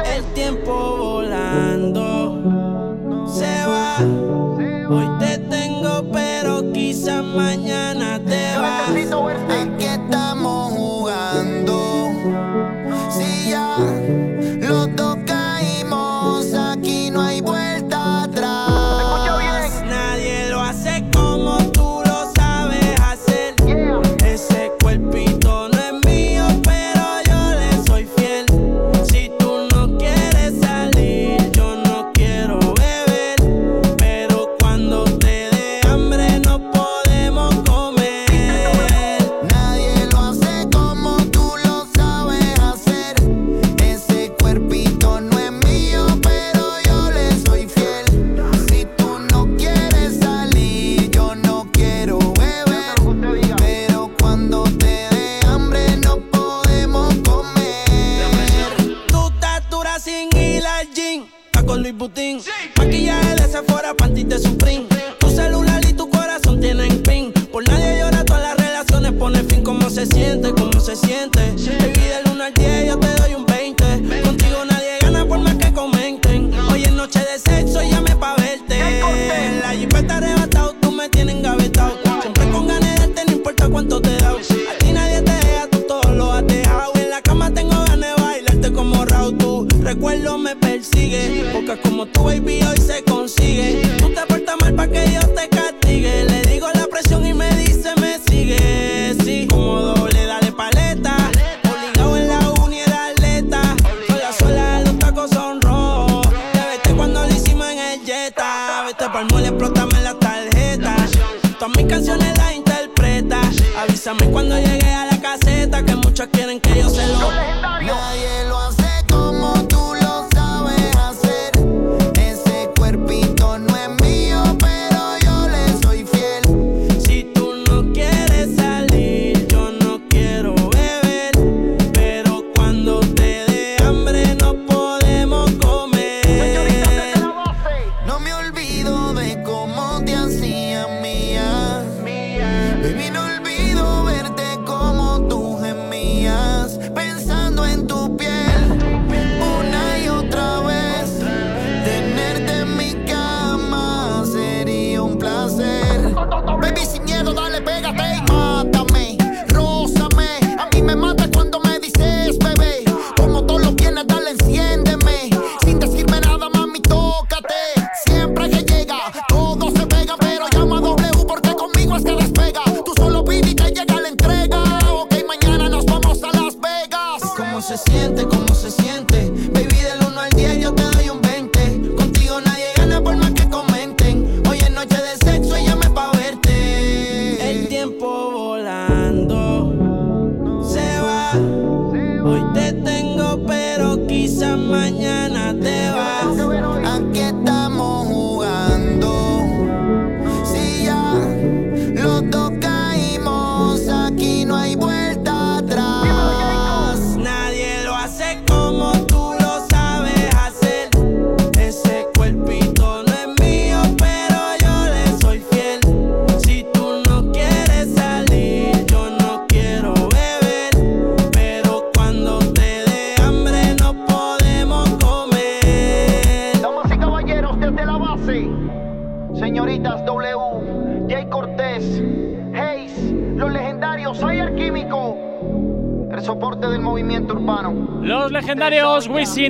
El tiempo volando se va. Hoy te tengo, pero quizás mañana te vas.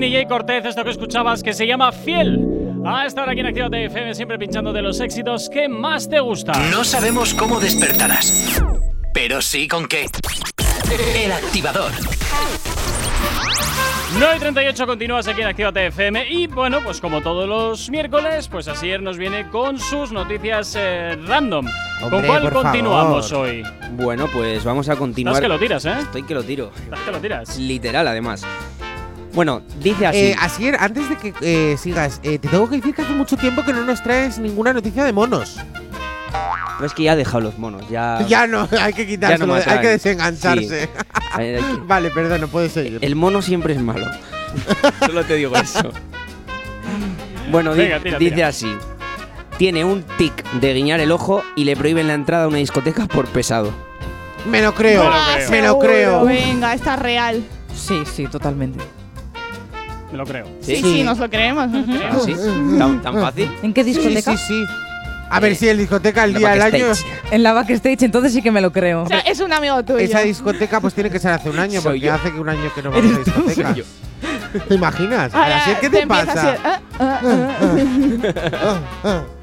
Wisin y Jay Cortez, esto que escuchabas que se llama Fiel. A esta hora aquí en Actívate FM, siempre pinchando de los éxitos que más te gustan. No sabemos cómo despertarás, pero sí con qué. El activador. 9 y 38 continúas aquí en Actívate FM y bueno, pues como todos los miércoles, pues Asier nos viene con sus noticias eh, random. ¿Con Hombre, cuál por continuamos favor. hoy? Bueno, pues vamos a continuar. Estás que lo tiras, ¿eh? Estoy que lo tiro. Estás que lo tiras. Literal, además. Bueno, dice así. Eh, Asier, antes de que eh, sigas, eh, te tengo que decir que hace mucho tiempo que no nos traes ninguna noticia de monos. Pero es que ya ha dejado los monos. Ya, Ya no, hay que no quitárselo, me hay que desengancharse. Sí. Hay- hay que- vale, perdón, no puedes seguir. El mono siempre es malo. Solo te digo eso. Bueno, di- Venga, tira, dice tira. así. Tiene un tic de guiñar el ojo y le prohíben la entrada a una discoteca por pesado. Me lo creo, me lo seguro. creo. Venga, está real. Sí, sí, totalmente. Me lo creo. Sí, sí, nos lo creemos. nos lo ¿Ah, creemos. sí? ¿Tan, tan fácil? ¿En qué discoteca? sí, sí. A ver si el discoteca el día del año. En la backstage, entonces sí que me lo creo. O sea, es un amigo tuyo. Esa discoteca pues tiene que ser hace un año, Soy porque yo. hace que un año que no vamos a discoteca. Soy yo. ¿Te imaginas? Ahora ¿qué te te empieza pasa?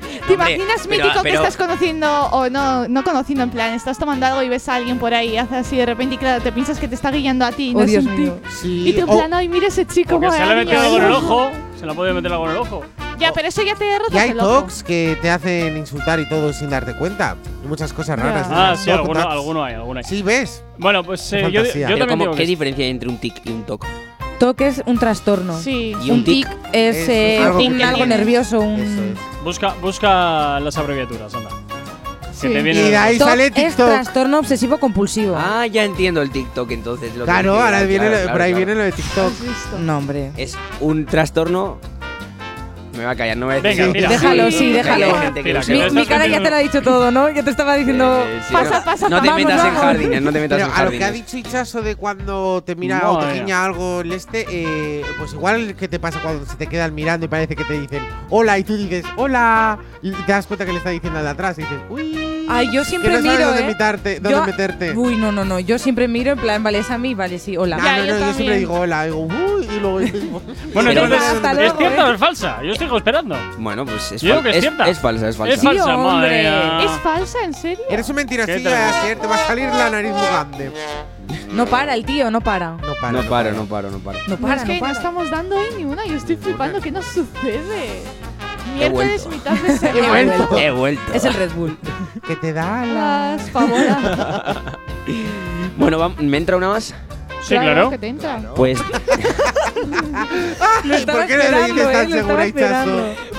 ah, ah, ah. ¿Te Hombre, imaginas pero- mítico que pero- estás conociendo o no, no conociendo en plan, estás tomando algo y ves a alguien por ahí y hace así de repente y claro, te piensas que te está guiando a ti, Oh, no es Dios un mío. tic. Sí, Y tú en o- plan, ay, mira ese chico, Porque se le ha metido algo en el ojo. Se le ha podido meter algo en el ojo. Ya, pero eso ya te Y rozas hay el ojo. talks que te hacen insultar y todo sin darte cuenta. Y muchas cosas raras. Ah, ¿no? sí, alguno, alguno hay, alguno hay. Sí, ¿ves? Bueno, pues eh, yo, yo Pero también ¿cómo- digo ¿Qué diferencia hay entre un tic y un toc? TOC es un trastorno. Sí. Y un tic es, es eh, algo un nervioso, un es. Busca, busca las abreviaturas, anda. Sí. Que te Y de ahí TOC sale es TikTok. trastorno obsesivo compulsivo. Ah, ya entiendo el TikTok entonces. Lo Claro, ahora viene claro, lo- claro, por ahí claro. viene lo de TikTok. No, hombre. Es un trastorno. Me va a callar, no voy a decir. Venga. Déjalo, sí, déjalo. que Mi, lo sepa. mi estás cara ya te lo ha dicho todo, ¿no? Ya te estaba diciendo. Eh, sí, Pasa, no, pasa, No te vamos, metas en vamos. jardines, no te metas Pero en a lo que ha jardines. dicho Ichazo de cuando te mira o te guiña algo el este, eh, pues igual que te pasa cuando se te quedan mirando y parece que te dicen hola y tú dices hola y te das cuenta que le está diciendo al de atrás y dices uy. Ay, yo siempre que no miro, dónde, ¿eh? meterte, dónde Yo- meterte. Uy, no, no, no. Yo siempre miro en plan, vale, es a mí, vale, sí, hola. No, Ya, no, yo no, yo siempre digo hola, digo uy y luego Bueno, hasta ¿es luego, cierta eh. o es falsa? Yo estoy esperando. Bueno, pues es, Yo que es es, cierta. es falsa, es falsa. Es falsa, Sí, madre. ¿Es falsa? ¿En serio? Eres un. Asier, te va a salir la nariz muy grande. No para el tío, no para. No para. No paro, no paro, no paro. No No, para, es que no no para. estamos dando hoy ni una. Yo estoy flipando. ¿Qué nos sucede? He Miércoles, vuelto. mitad de semana. He vuelto. He vuelto. Es el Red Bull. Que te da la. Las favora. Bueno, va- ¿me entra una más? Sí, claro. que te entra. Pues ¿Por qué no le eh, tan.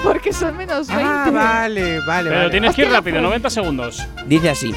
Porque son menos 20. Ah, vale, vale, Pero vale. tienes que ir rápido, pues. 90 segundos. dice así.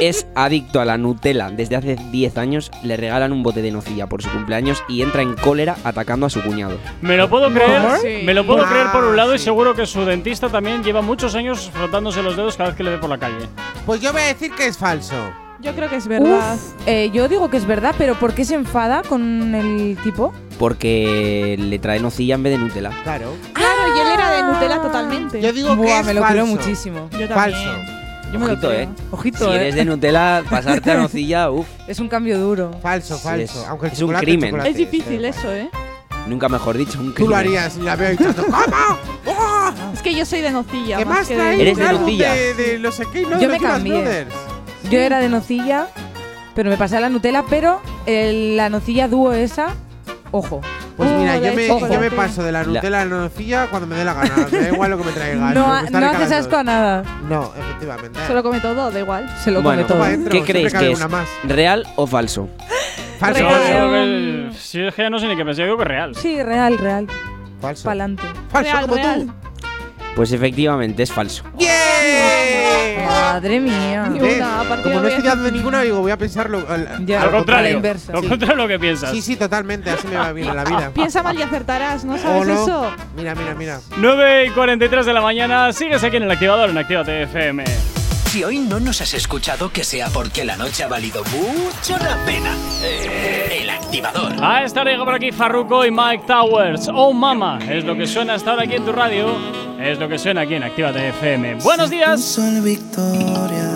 Es adicto a la Nutella desde hace 10 años, le regalan un bote de nocilla por su cumpleaños y entra en cólera atacando a su cuñado. Me lo puedo creer, Sí. me lo puedo Ah, creer por un lado y seguro que su dentista también lleva muchos años frotándose los dedos cada vez que le ve por la calle. Pues yo voy a decir que es falso. Yo creo que es verdad. Uf, eh, yo digo que es verdad, pero ¿por qué se enfada con el tipo? Porque le trae nocilla en vez de Nutella. Claro. Claro, y él era de Nutella totalmente. Yo digo que Buah, es me lo falso. creo muchísimo. Yo también. Falso. Yo me lo Ojito, creo. eh. Ojito, Si eh. eres de Nutella, pasarte a nocilla, uff, Es un cambio duro. Falso, Sí, falso. es- Aunque el es un crimen. Es difícil eh, eso, ¿eh? nunca mejor dicho, un Tú lo crimen. harías y la veo echando. ¿Cómo? ¡Oh! Es que yo soy de nocilla. ¿Qué más que traes? Eres de Nutella. De, de los Sekei, ¿no? Yo De me cambié. Yo era de nocilla, pero me pasé a la Nutella, pero el- la nocilla dúo esa, ojo. Pues Oh, mira, yo me, yo me chocolate. paso de la Nutella a la nocilla cuando me dé la gana. Me da igual lo que me traigas. No, ha- haces asco a nada. No, efectivamente. Se lo come todo, da igual. Se lo Bueno, come todo. Toma dentro, ¿Qué siempre creéis cabe que es? una más. ¿Real o falso? Falso. Real. yo creo que- si es que ya no sé ni qué pensar, yo digo que es real. Sí, real, real. Falso. Pa'lante. Falso real, como real. tú. Pues efectivamente es falso. Madre mía. Como no de estoy dando ninguna, digo, voy a pensarlo al, Ya, Al a la contrario, inversa. lo Sí. contrario de lo que piensas. Sí, sí, totalmente. Así me va bien en la vida. Piensa mal y acertarás, ¿no ¿O sabes no? eso? Mira, mira, mira. 9 y 43 de la mañana, sigues aquí en el activador en Actívate FM. Si hoy no nos has escuchado, que sea porque la noche ha valido mucho la pena. El activador. A esta hora llega por aquí Farruko y Mike Towers. Oh mama, es lo que suena hasta ahora aquí en tu radio. Es lo que suena aquí en Actívate FM. ¡Buenos días! Sol Victoria.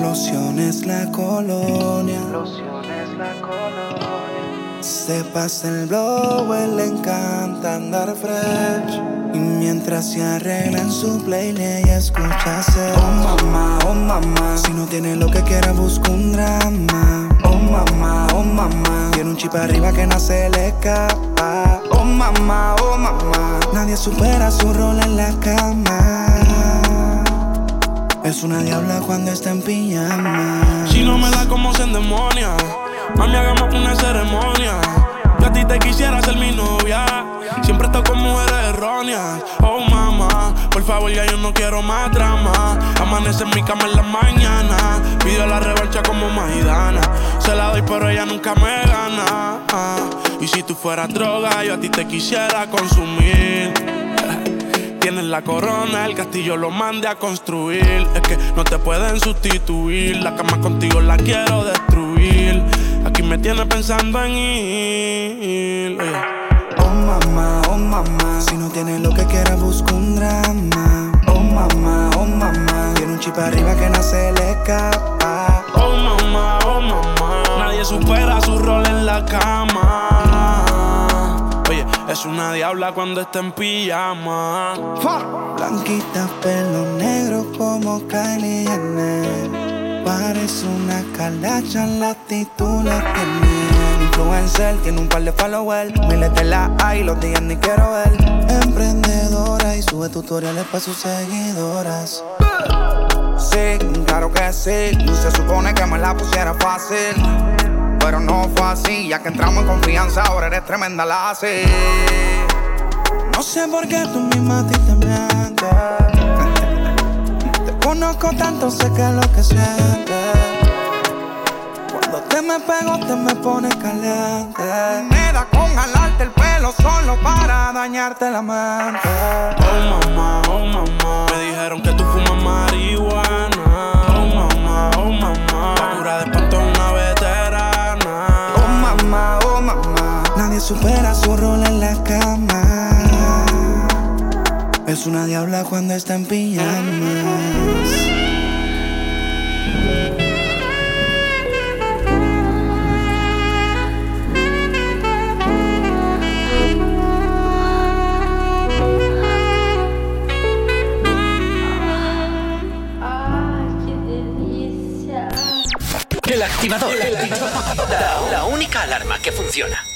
Lociones la colonia. Lociones la colonia. Se pasa el blow, él le encanta andar fresh. Y mientras se arregla en su playlist, ella escucha. Oh mamá, oh mamá. Si no tiene lo que quiera, busca un drama. Oh mamá, oh mamá. Tiene un chip arriba que no se le escapa. Oh mamá, oh mamá. Nadie supera su rol en la cama. Es una diabla cuando está en pijama. Si no me da como se endemonia, mami, hagamos una ceremonia. Yo a ti te quisiera ser mi novia. Siempre estoy con mujeres erróneas. Oh, mamá, por favor, ya yo no quiero más drama. Amanece en mi cama en la mañana. Pido la revancha como Maidana. Se la doy, pero ella nunca me gana. Ah, Y si tú fueras droga, yo a ti te quisiera consumir. Tienes la corona, el castillo lo mande a construir. Es que no te pueden sustituir. La cama contigo la quiero destruir. Aquí me tienes pensando en ir. Oye. Oh mamá, oh mamá. Si no tiene lo que quiera, busca un drama. Oh mamá, oh mamá. Tiene un chip arriba que no se le escapa. Oh mamá, oh mamá. Supera su rol en la cama. Oye, es una diabla cuando está en pijama. Blanquita, pelo negro como Kylie Jenner. Parece una calacha, la actitud la tiene. Influencer, tiene un par de followers. Miles de la hay, los días ni quiero ver. Emprendedora y sube tutoriales para sus seguidoras. Sí, claro que sí. Se supone que me la pusiera fácil. Pero no fue así, ya que entramos en confianza, ahora eres tremenda la así. No sé por qué tú misma a ti te mientes. Te conozco tanto, sé que es lo que sientes. Cuando te me pego, te me pones caliente. Me da con jalarte el pelo solo para dañarte la mente. Oh mamá, oh mamá. Me dijeron que tú fumas marihuana. Nadie supera su rol en la cama. Es una diabla cuando está en pijamas. El activador. La, la única alarma que funciona.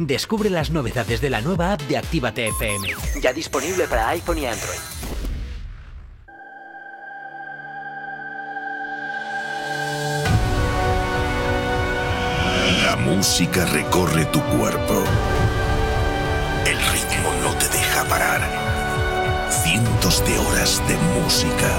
Descubre las novedades de la nueva app de Actívate FM. Ya disponible para iPhone y Android. La música recorre tu cuerpo. El ritmo no te deja parar. Cientos de horas de música.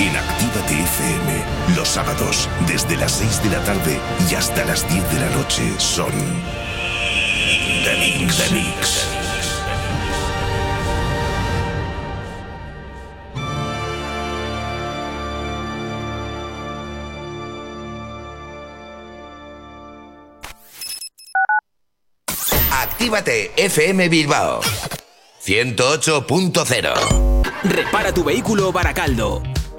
En Actívate FM, los sábados, desde las 6 de la tarde y hasta las 10 de la noche, son. The Mix. The Mix. Actívate FM Bilbao 108.0 Repara tu vehículo Baracaldo.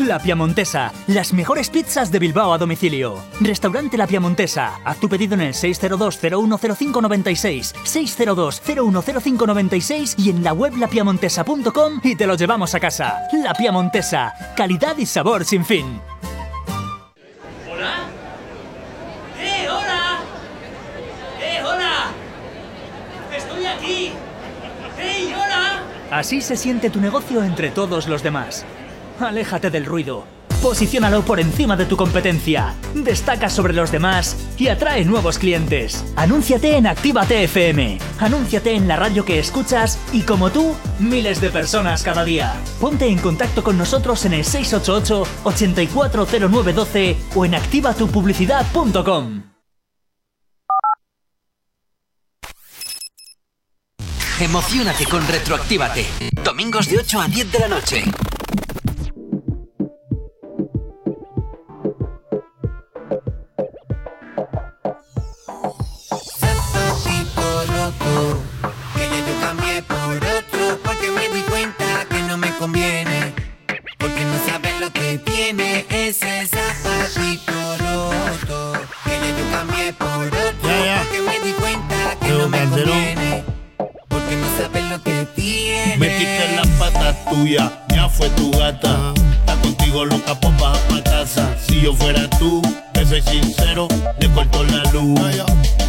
La Piamontesa, las mejores pizzas de Bilbao a domicilio. Restaurante La Piamontesa. Haz tu pedido en el 602-010596, 602-010596 y en la web lapiamontesa.com y te lo llevamos a casa. La Piamontesa, calidad y sabor sin fin. ¿Hola? ¡Eh, hola! ¡Eh, hola! ¡Estoy aquí! ¡Hey, hola! Así se siente tu negocio entre todos los demás. Aléjate del ruido. Posiciónalo por encima de tu competencia. Destaca sobre los demás y atrae nuevos clientes. Anúnciate en Actívate FM. Anúnciate en la radio que escuchas y como tú, miles de personas cada día. Ponte en contacto con nosotros en el 688 840912 o en activatupublicidad.com. Emocionate con Retroactívate. Domingos de 8 a 10 de la noche. Ya fue tu gata. Está contigo loca, pues baja pa' casa. Si yo fuera tú, te soy sincero, le corto la luz.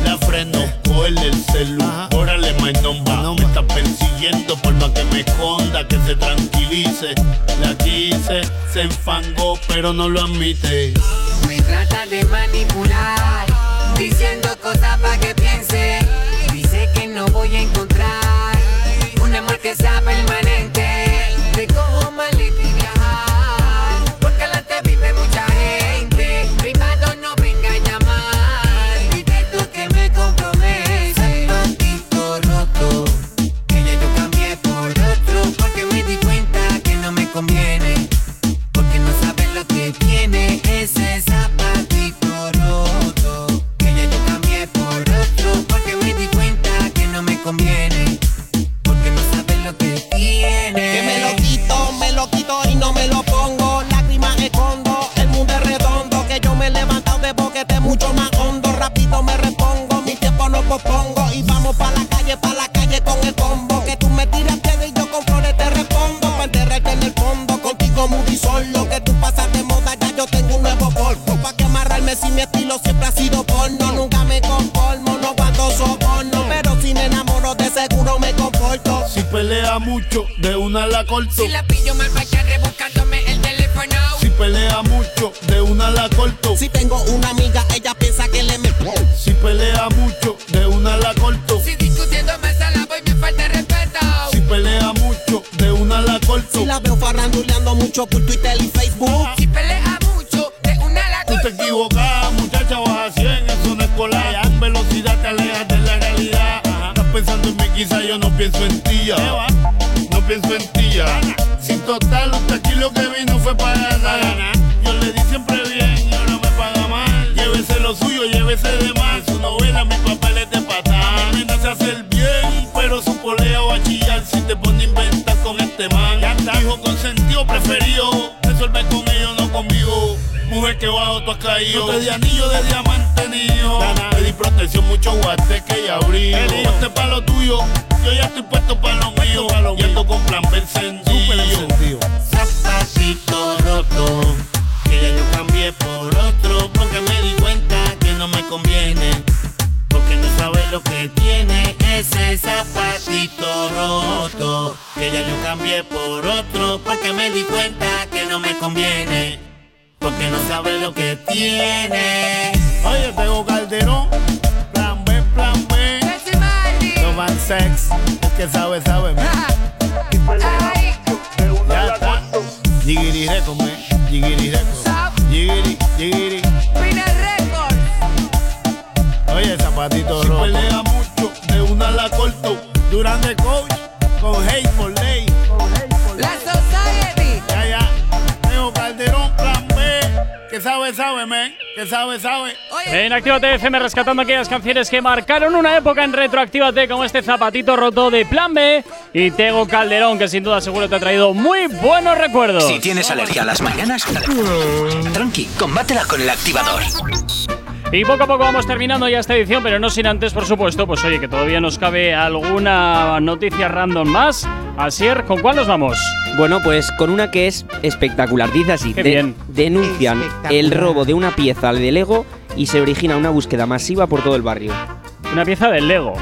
La freno, cogerle el celu. Órale, my number. Me está persiguiendo por más que me esconda, que se tranquilice. La quise, se enfangó, pero no lo admite. Ese zapatito roto. Que ya yo cambié por otro. Porque me di cuenta que no me conviene. Porque no sabe lo que tiene. Oye, tengo Calderón. Plan B, plan B. No man sex. El que sabe, sabe. Ay, Records, man. Jigiri Records. Jigiri, Jigiri. Oye, zapatito rojo. De una la corto. Durán de coach, con hate for ley. La Society. Ya, ya. Tengo Calderón, plan B. Que sabe, sabe, man. Que sabe, sabe. En Actívate FM rescatando aquellas canciones que marcaron una época en Retroactívate como este zapatito roto de Plan B y Tego Calderón que sin duda seguro te ha traído muy buenos recuerdos. Si tienes alergia a las mañanas, tranqui, combátela con el activador. Y poco a poco vamos terminando ya esta edición, pero no sin antes, por supuesto, pues oye, que todavía nos cabe alguna noticia random más. Asier, ¿con cuál nos vamos? Bueno, pues con una que es espectacular. Dice así: Qué de- bien. denuncian el robo de una pieza de Lego y se origina una búsqueda masiva por todo el barrio. Una pieza del Lego.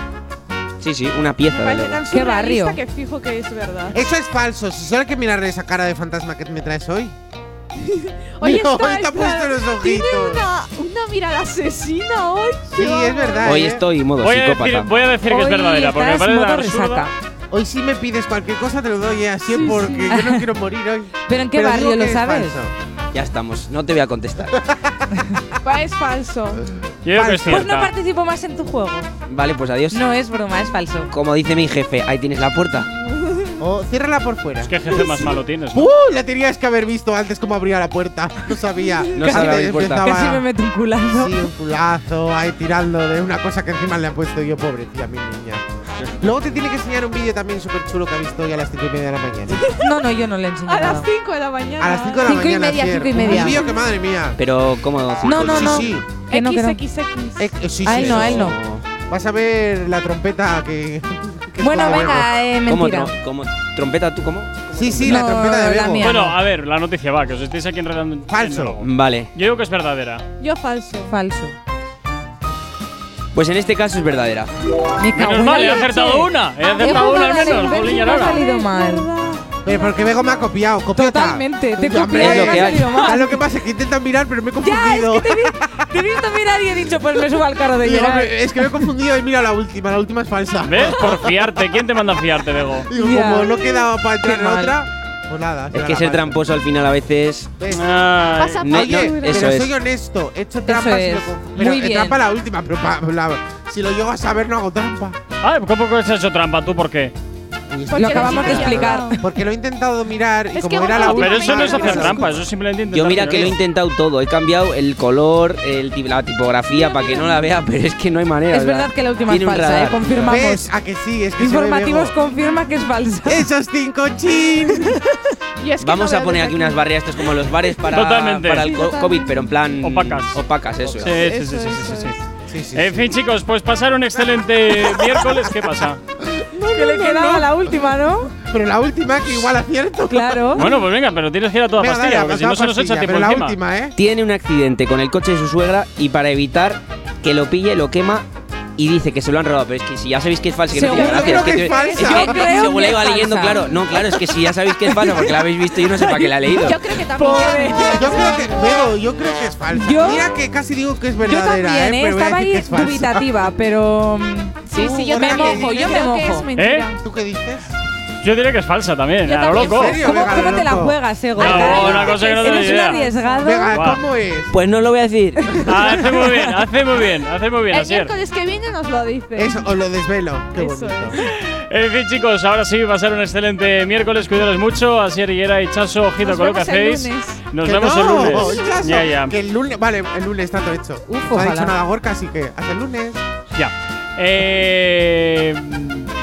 Sí, sí, una pieza de Lego. ¿Qué barrio? que fijo que es verdad. Eso es falso. Si solo hay que mirarle esa cara de fantasma que me traes hoy. Oye, No, está, está puesto en los Tiene ojitos. una, una mirada asesina hoy. Sí, es verdad. Hoy ¿eh? estoy en modo Voy a, psicópata. decir, voy a decir que es Hoy verdadera, porque me parece modo resaca. Hoy sí me pides cualquier cosa, te lo doy ¿eh? así porque yo no quiero morir hoy. ¿Pero en qué Pero barrio lo sabes? Ya estamos, no te voy a contestar. Es falso. Yo que. Pues no participo más en tu juego. Vale, pues adiós. No es broma, es falso. Como dice mi jefe, ahí tienes la puerta. O ciérrala por fuera. Es que jefe más malo tienes. ¿no? ¡Uh! La tenías que haber visto antes cómo abría la puerta. No sabía. No Casi te abrir puerta. empezaba- Casi me meto un culazo. Sí, un culazo ahí tirando de una cosa que encima le han puesto yo, pobrecilla, mi niña. Luego te tiene que enseñar un vídeo también súper chulo que ha visto hoy a las 5 y media de la mañana. No, no, yo no le enseño A las nada. 5 de la mañana. A las 5 de la Cinco y mañana. media, Asier. cinco y media. Un vídeo que madre mía. Pero, ¿cómo? No, no, sí, no. sí. Que no, que no. XXX. Eh, eh, sí, A sí, él no, sí. a él no. Vas a ver la trompeta que. Bueno, venga, eh, ¿Cómo, mentira. tro- cómo- ¿Trompeta tú cómo? Sí, sí, la No, trompeta de la mía. Bueno, a ver, la noticia va, que os estéis aquí enredando. en- Falso. en algo. Vale. Yo digo que es verdadera. Yo falso. Falso. Pues en este caso es verdadera. Me cago Menos en mal, he acertado una. He He acertado una al menos. y me ha ahora. salido mal. Pero porque Bego me ha copiado. Copiota. Totalmente, te he Hombre, copiado y me ha ¿sabes salido mal. lo que pasa? Es que intentan mirar, pero me he Ya, es confundido. que te, vi- te he visto mirar y he dicho, pues me subo al carro de llorar. es que me he confundido y mira la última. La última es falsa. ¿Ves? Por fiarte. ¿Quién te manda a fiarte, Bego? Digo, Ya. como no queda para entrar en otra, pues nada. Es que ser tramposo al final a veces. Pasa No, Oye, no, pero eso es. soy honesto, he hecho trampa si es. pero Muy he bien. trampa la última, pero pa- la- si lo llego a saber no hago trampa. Ay, ¿cómo que has hecho trampa tú? ¿Por qué? Porque Lo acabamos de explicar. Porque lo he intentado mirar y Es como que era la a- última. Pero eso no es hacer trampa, eso es simplemente. Yo mira que lo he intentado todo. He cambiado el color, el, la tipografía para que no la vea, pero es que no hay manera. Es verdad que la última es falsa, eh, confirmamos. ¿Ves? A que sí, es que Informativos confirma que es falsa. Esos cinco chin. Es que Vamos no a poner aquí unas barreras, estos como los bares para, Totalmente. para el Sí. COVID, pero en plan. Opacas. Opacas, eso. Sí, es. sí, sí, sí, Eso, sí, sí, eso, sí. Sí, sí, En fin, chicos, pues pasar un excelente miércoles. ¿Qué pasa? Que le quedaba la última, ¿no? Pero la última que igual acierto. Claro. Bueno, pues venga, pero tienes que ir a toda Venga, pastilla, dale, porque si no se nos echa tiempo la encima. última, ¿eh? Tiene un accidente con el coche de su suegra y para evitar que lo pille, lo quema y dice que se lo han robado. Pero es que si ya sabéis que es falso, que no tiene gracia. que Es que, es falsa. es Yo que creo según que la iba leyendo, falsa. claro. No, claro, es que si ya sabéis que es falsa porque la habéis visto, yo no sé para qué la he leído. Yo creo que también. Yo creo que, Bego, yo creo que es falsa. Yo- Mira que casi digo que es Yo verdadera, también, ¿eh? ¿eh? Pero Estaba ahí que dubitativa, pero. mm, Sí, sí, yo me mojo, yo me que mojo. ¿Eh? ¿Tú qué dices? Yo diría que es falsa también, Yo a lo también. loco. ¿En serio? ¿Cómo, Venga, cómo te la loco. juegas, Ego? No, Caray, una cosa que no tengo Eres un idea. arriesgado. Venga, Guau. ¿cómo es? Pues no lo voy a decir. Ah, hace muy bien, hace muy bien, hace muy bien, El miércoles que viene nos lo dice. Eso, os lo desvelo. Qué Eso bonito. En fin, chicos, ahora sí va a ser un excelente miércoles. Cuidaros mucho. Así Higuera y Chaso, ojito Nos con lo que vemos el hacéis. lunes. Nos Que vemos no, el lunes. Ya, ya. Que el lunes, vale, el lunes está todo hecho. Uf, no ha ojalá. dicho nada Gorka, así que hasta el lunes. Ya. Eh,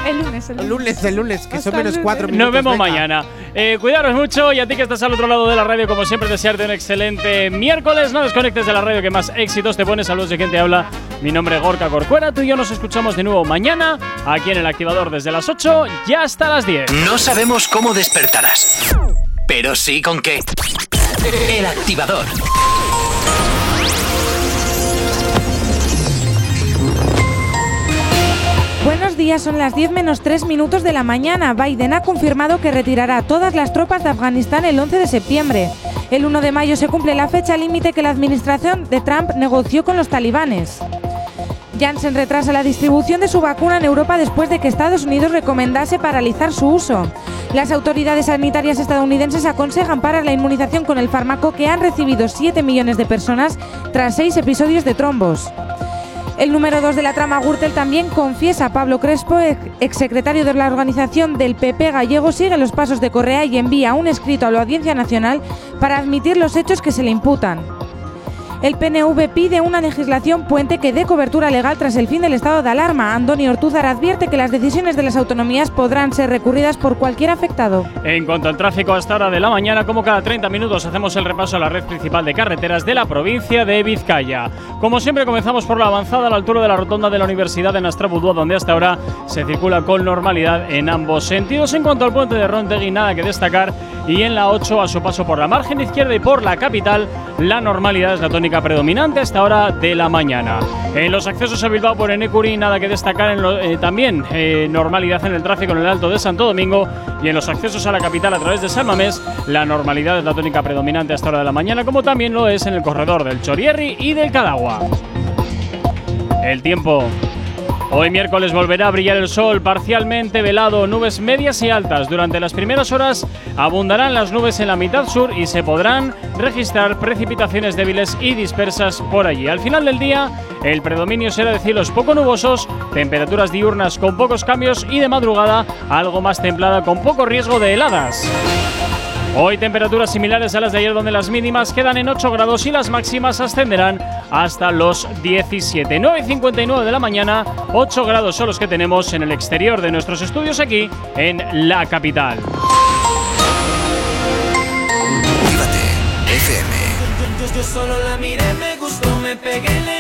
El lunes, el lunes. El lunes, el lunes, que son Hasta menos cuatro minutos. nos vemos venga. mañana. Eh, cuidaros mucho y a ti que estás al otro lado de la radio, como siempre, desearte un excelente miércoles. No desconectes de la radio que más éxitos te pone. Saludos de quien te habla. Mi nombre es Gorka Corcuera. Tú y yo nos escuchamos de nuevo mañana aquí en el activador desde las 8 y hasta las 10. No sabemos cómo despertarás, pero sí con qué. El activador. Días, son las 10 menos 3 minutos de la mañana. Biden ha confirmado que retirará todas las tropas de Afganistán el 11 de septiembre. El 1 de mayo se cumple la fecha límite que la administración de Trump negoció con los talibanes. Janssen retrasa la distribución de su vacuna en Europa después de que Estados Unidos recomendase paralizar su uso. Las autoridades sanitarias estadounidenses aconsejan parar la inmunización con el fármaco que han recibido 7 millones de personas tras seis episodios de trombos. El número 2 de la trama Gürtel también confiesa Pablo Crespo, exsecretario de la organización del PP gallego, sigue los pasos de Correa y envía un escrito a la Audiencia Nacional para admitir los hechos que se le imputan. El PNV pide una legislación puente que dé cobertura legal tras el fin del estado de alarma. Antonio Ortúzar advierte que las decisiones de las autonomías podrán ser recurridas por cualquier afectado. En cuanto al tráfico a esta hora de la mañana, como cada 30 minutos hacemos el repaso a la red principal de carreteras de la provincia de Vizcaya. Como siempre comenzamos por la avanzada a la altura de la rotonda de la Universidad de Nastrabudúa, donde hasta ahora se circula con normalidad en ambos sentidos. En cuanto al puente de Rontegui, nada que destacar. Y en la 8, a su paso por la margen izquierda y por la capital, la normalidad es la tónica predominante a esta hora de la mañana. En los accesos a Bilbao por Enecuri, nada que destacar en eh, también eh, normalidad en el tráfico en el Alto de Santo Domingo y en los accesos a la capital a través de San Mamés, la normalidad es la tónica predominante a esta hora de la mañana, como también lo es en el corredor del Chorierri y del Cadagua. El tiempo. Hoy miércoles volverá a brillar el sol parcialmente velado, nubes medias y altas. Durante las primeras horas abundarán las nubes en la mitad sur y se podrán registrar precipitaciones débiles y dispersas por allí. Al final del día, el predominio será de cielos poco nubosos, temperaturas diurnas con pocos cambios y de madrugada algo más templada con poco riesgo de heladas. Hoy temperaturas similares a las de ayer donde las mínimas quedan en 8 grados y las máximas ascenderán hasta los 17. 9 y 59 de la mañana, 8 grados son los que tenemos en el exterior de nuestros estudios aquí en la capital. FM. Yo, solo la miré, me gustó, me pegué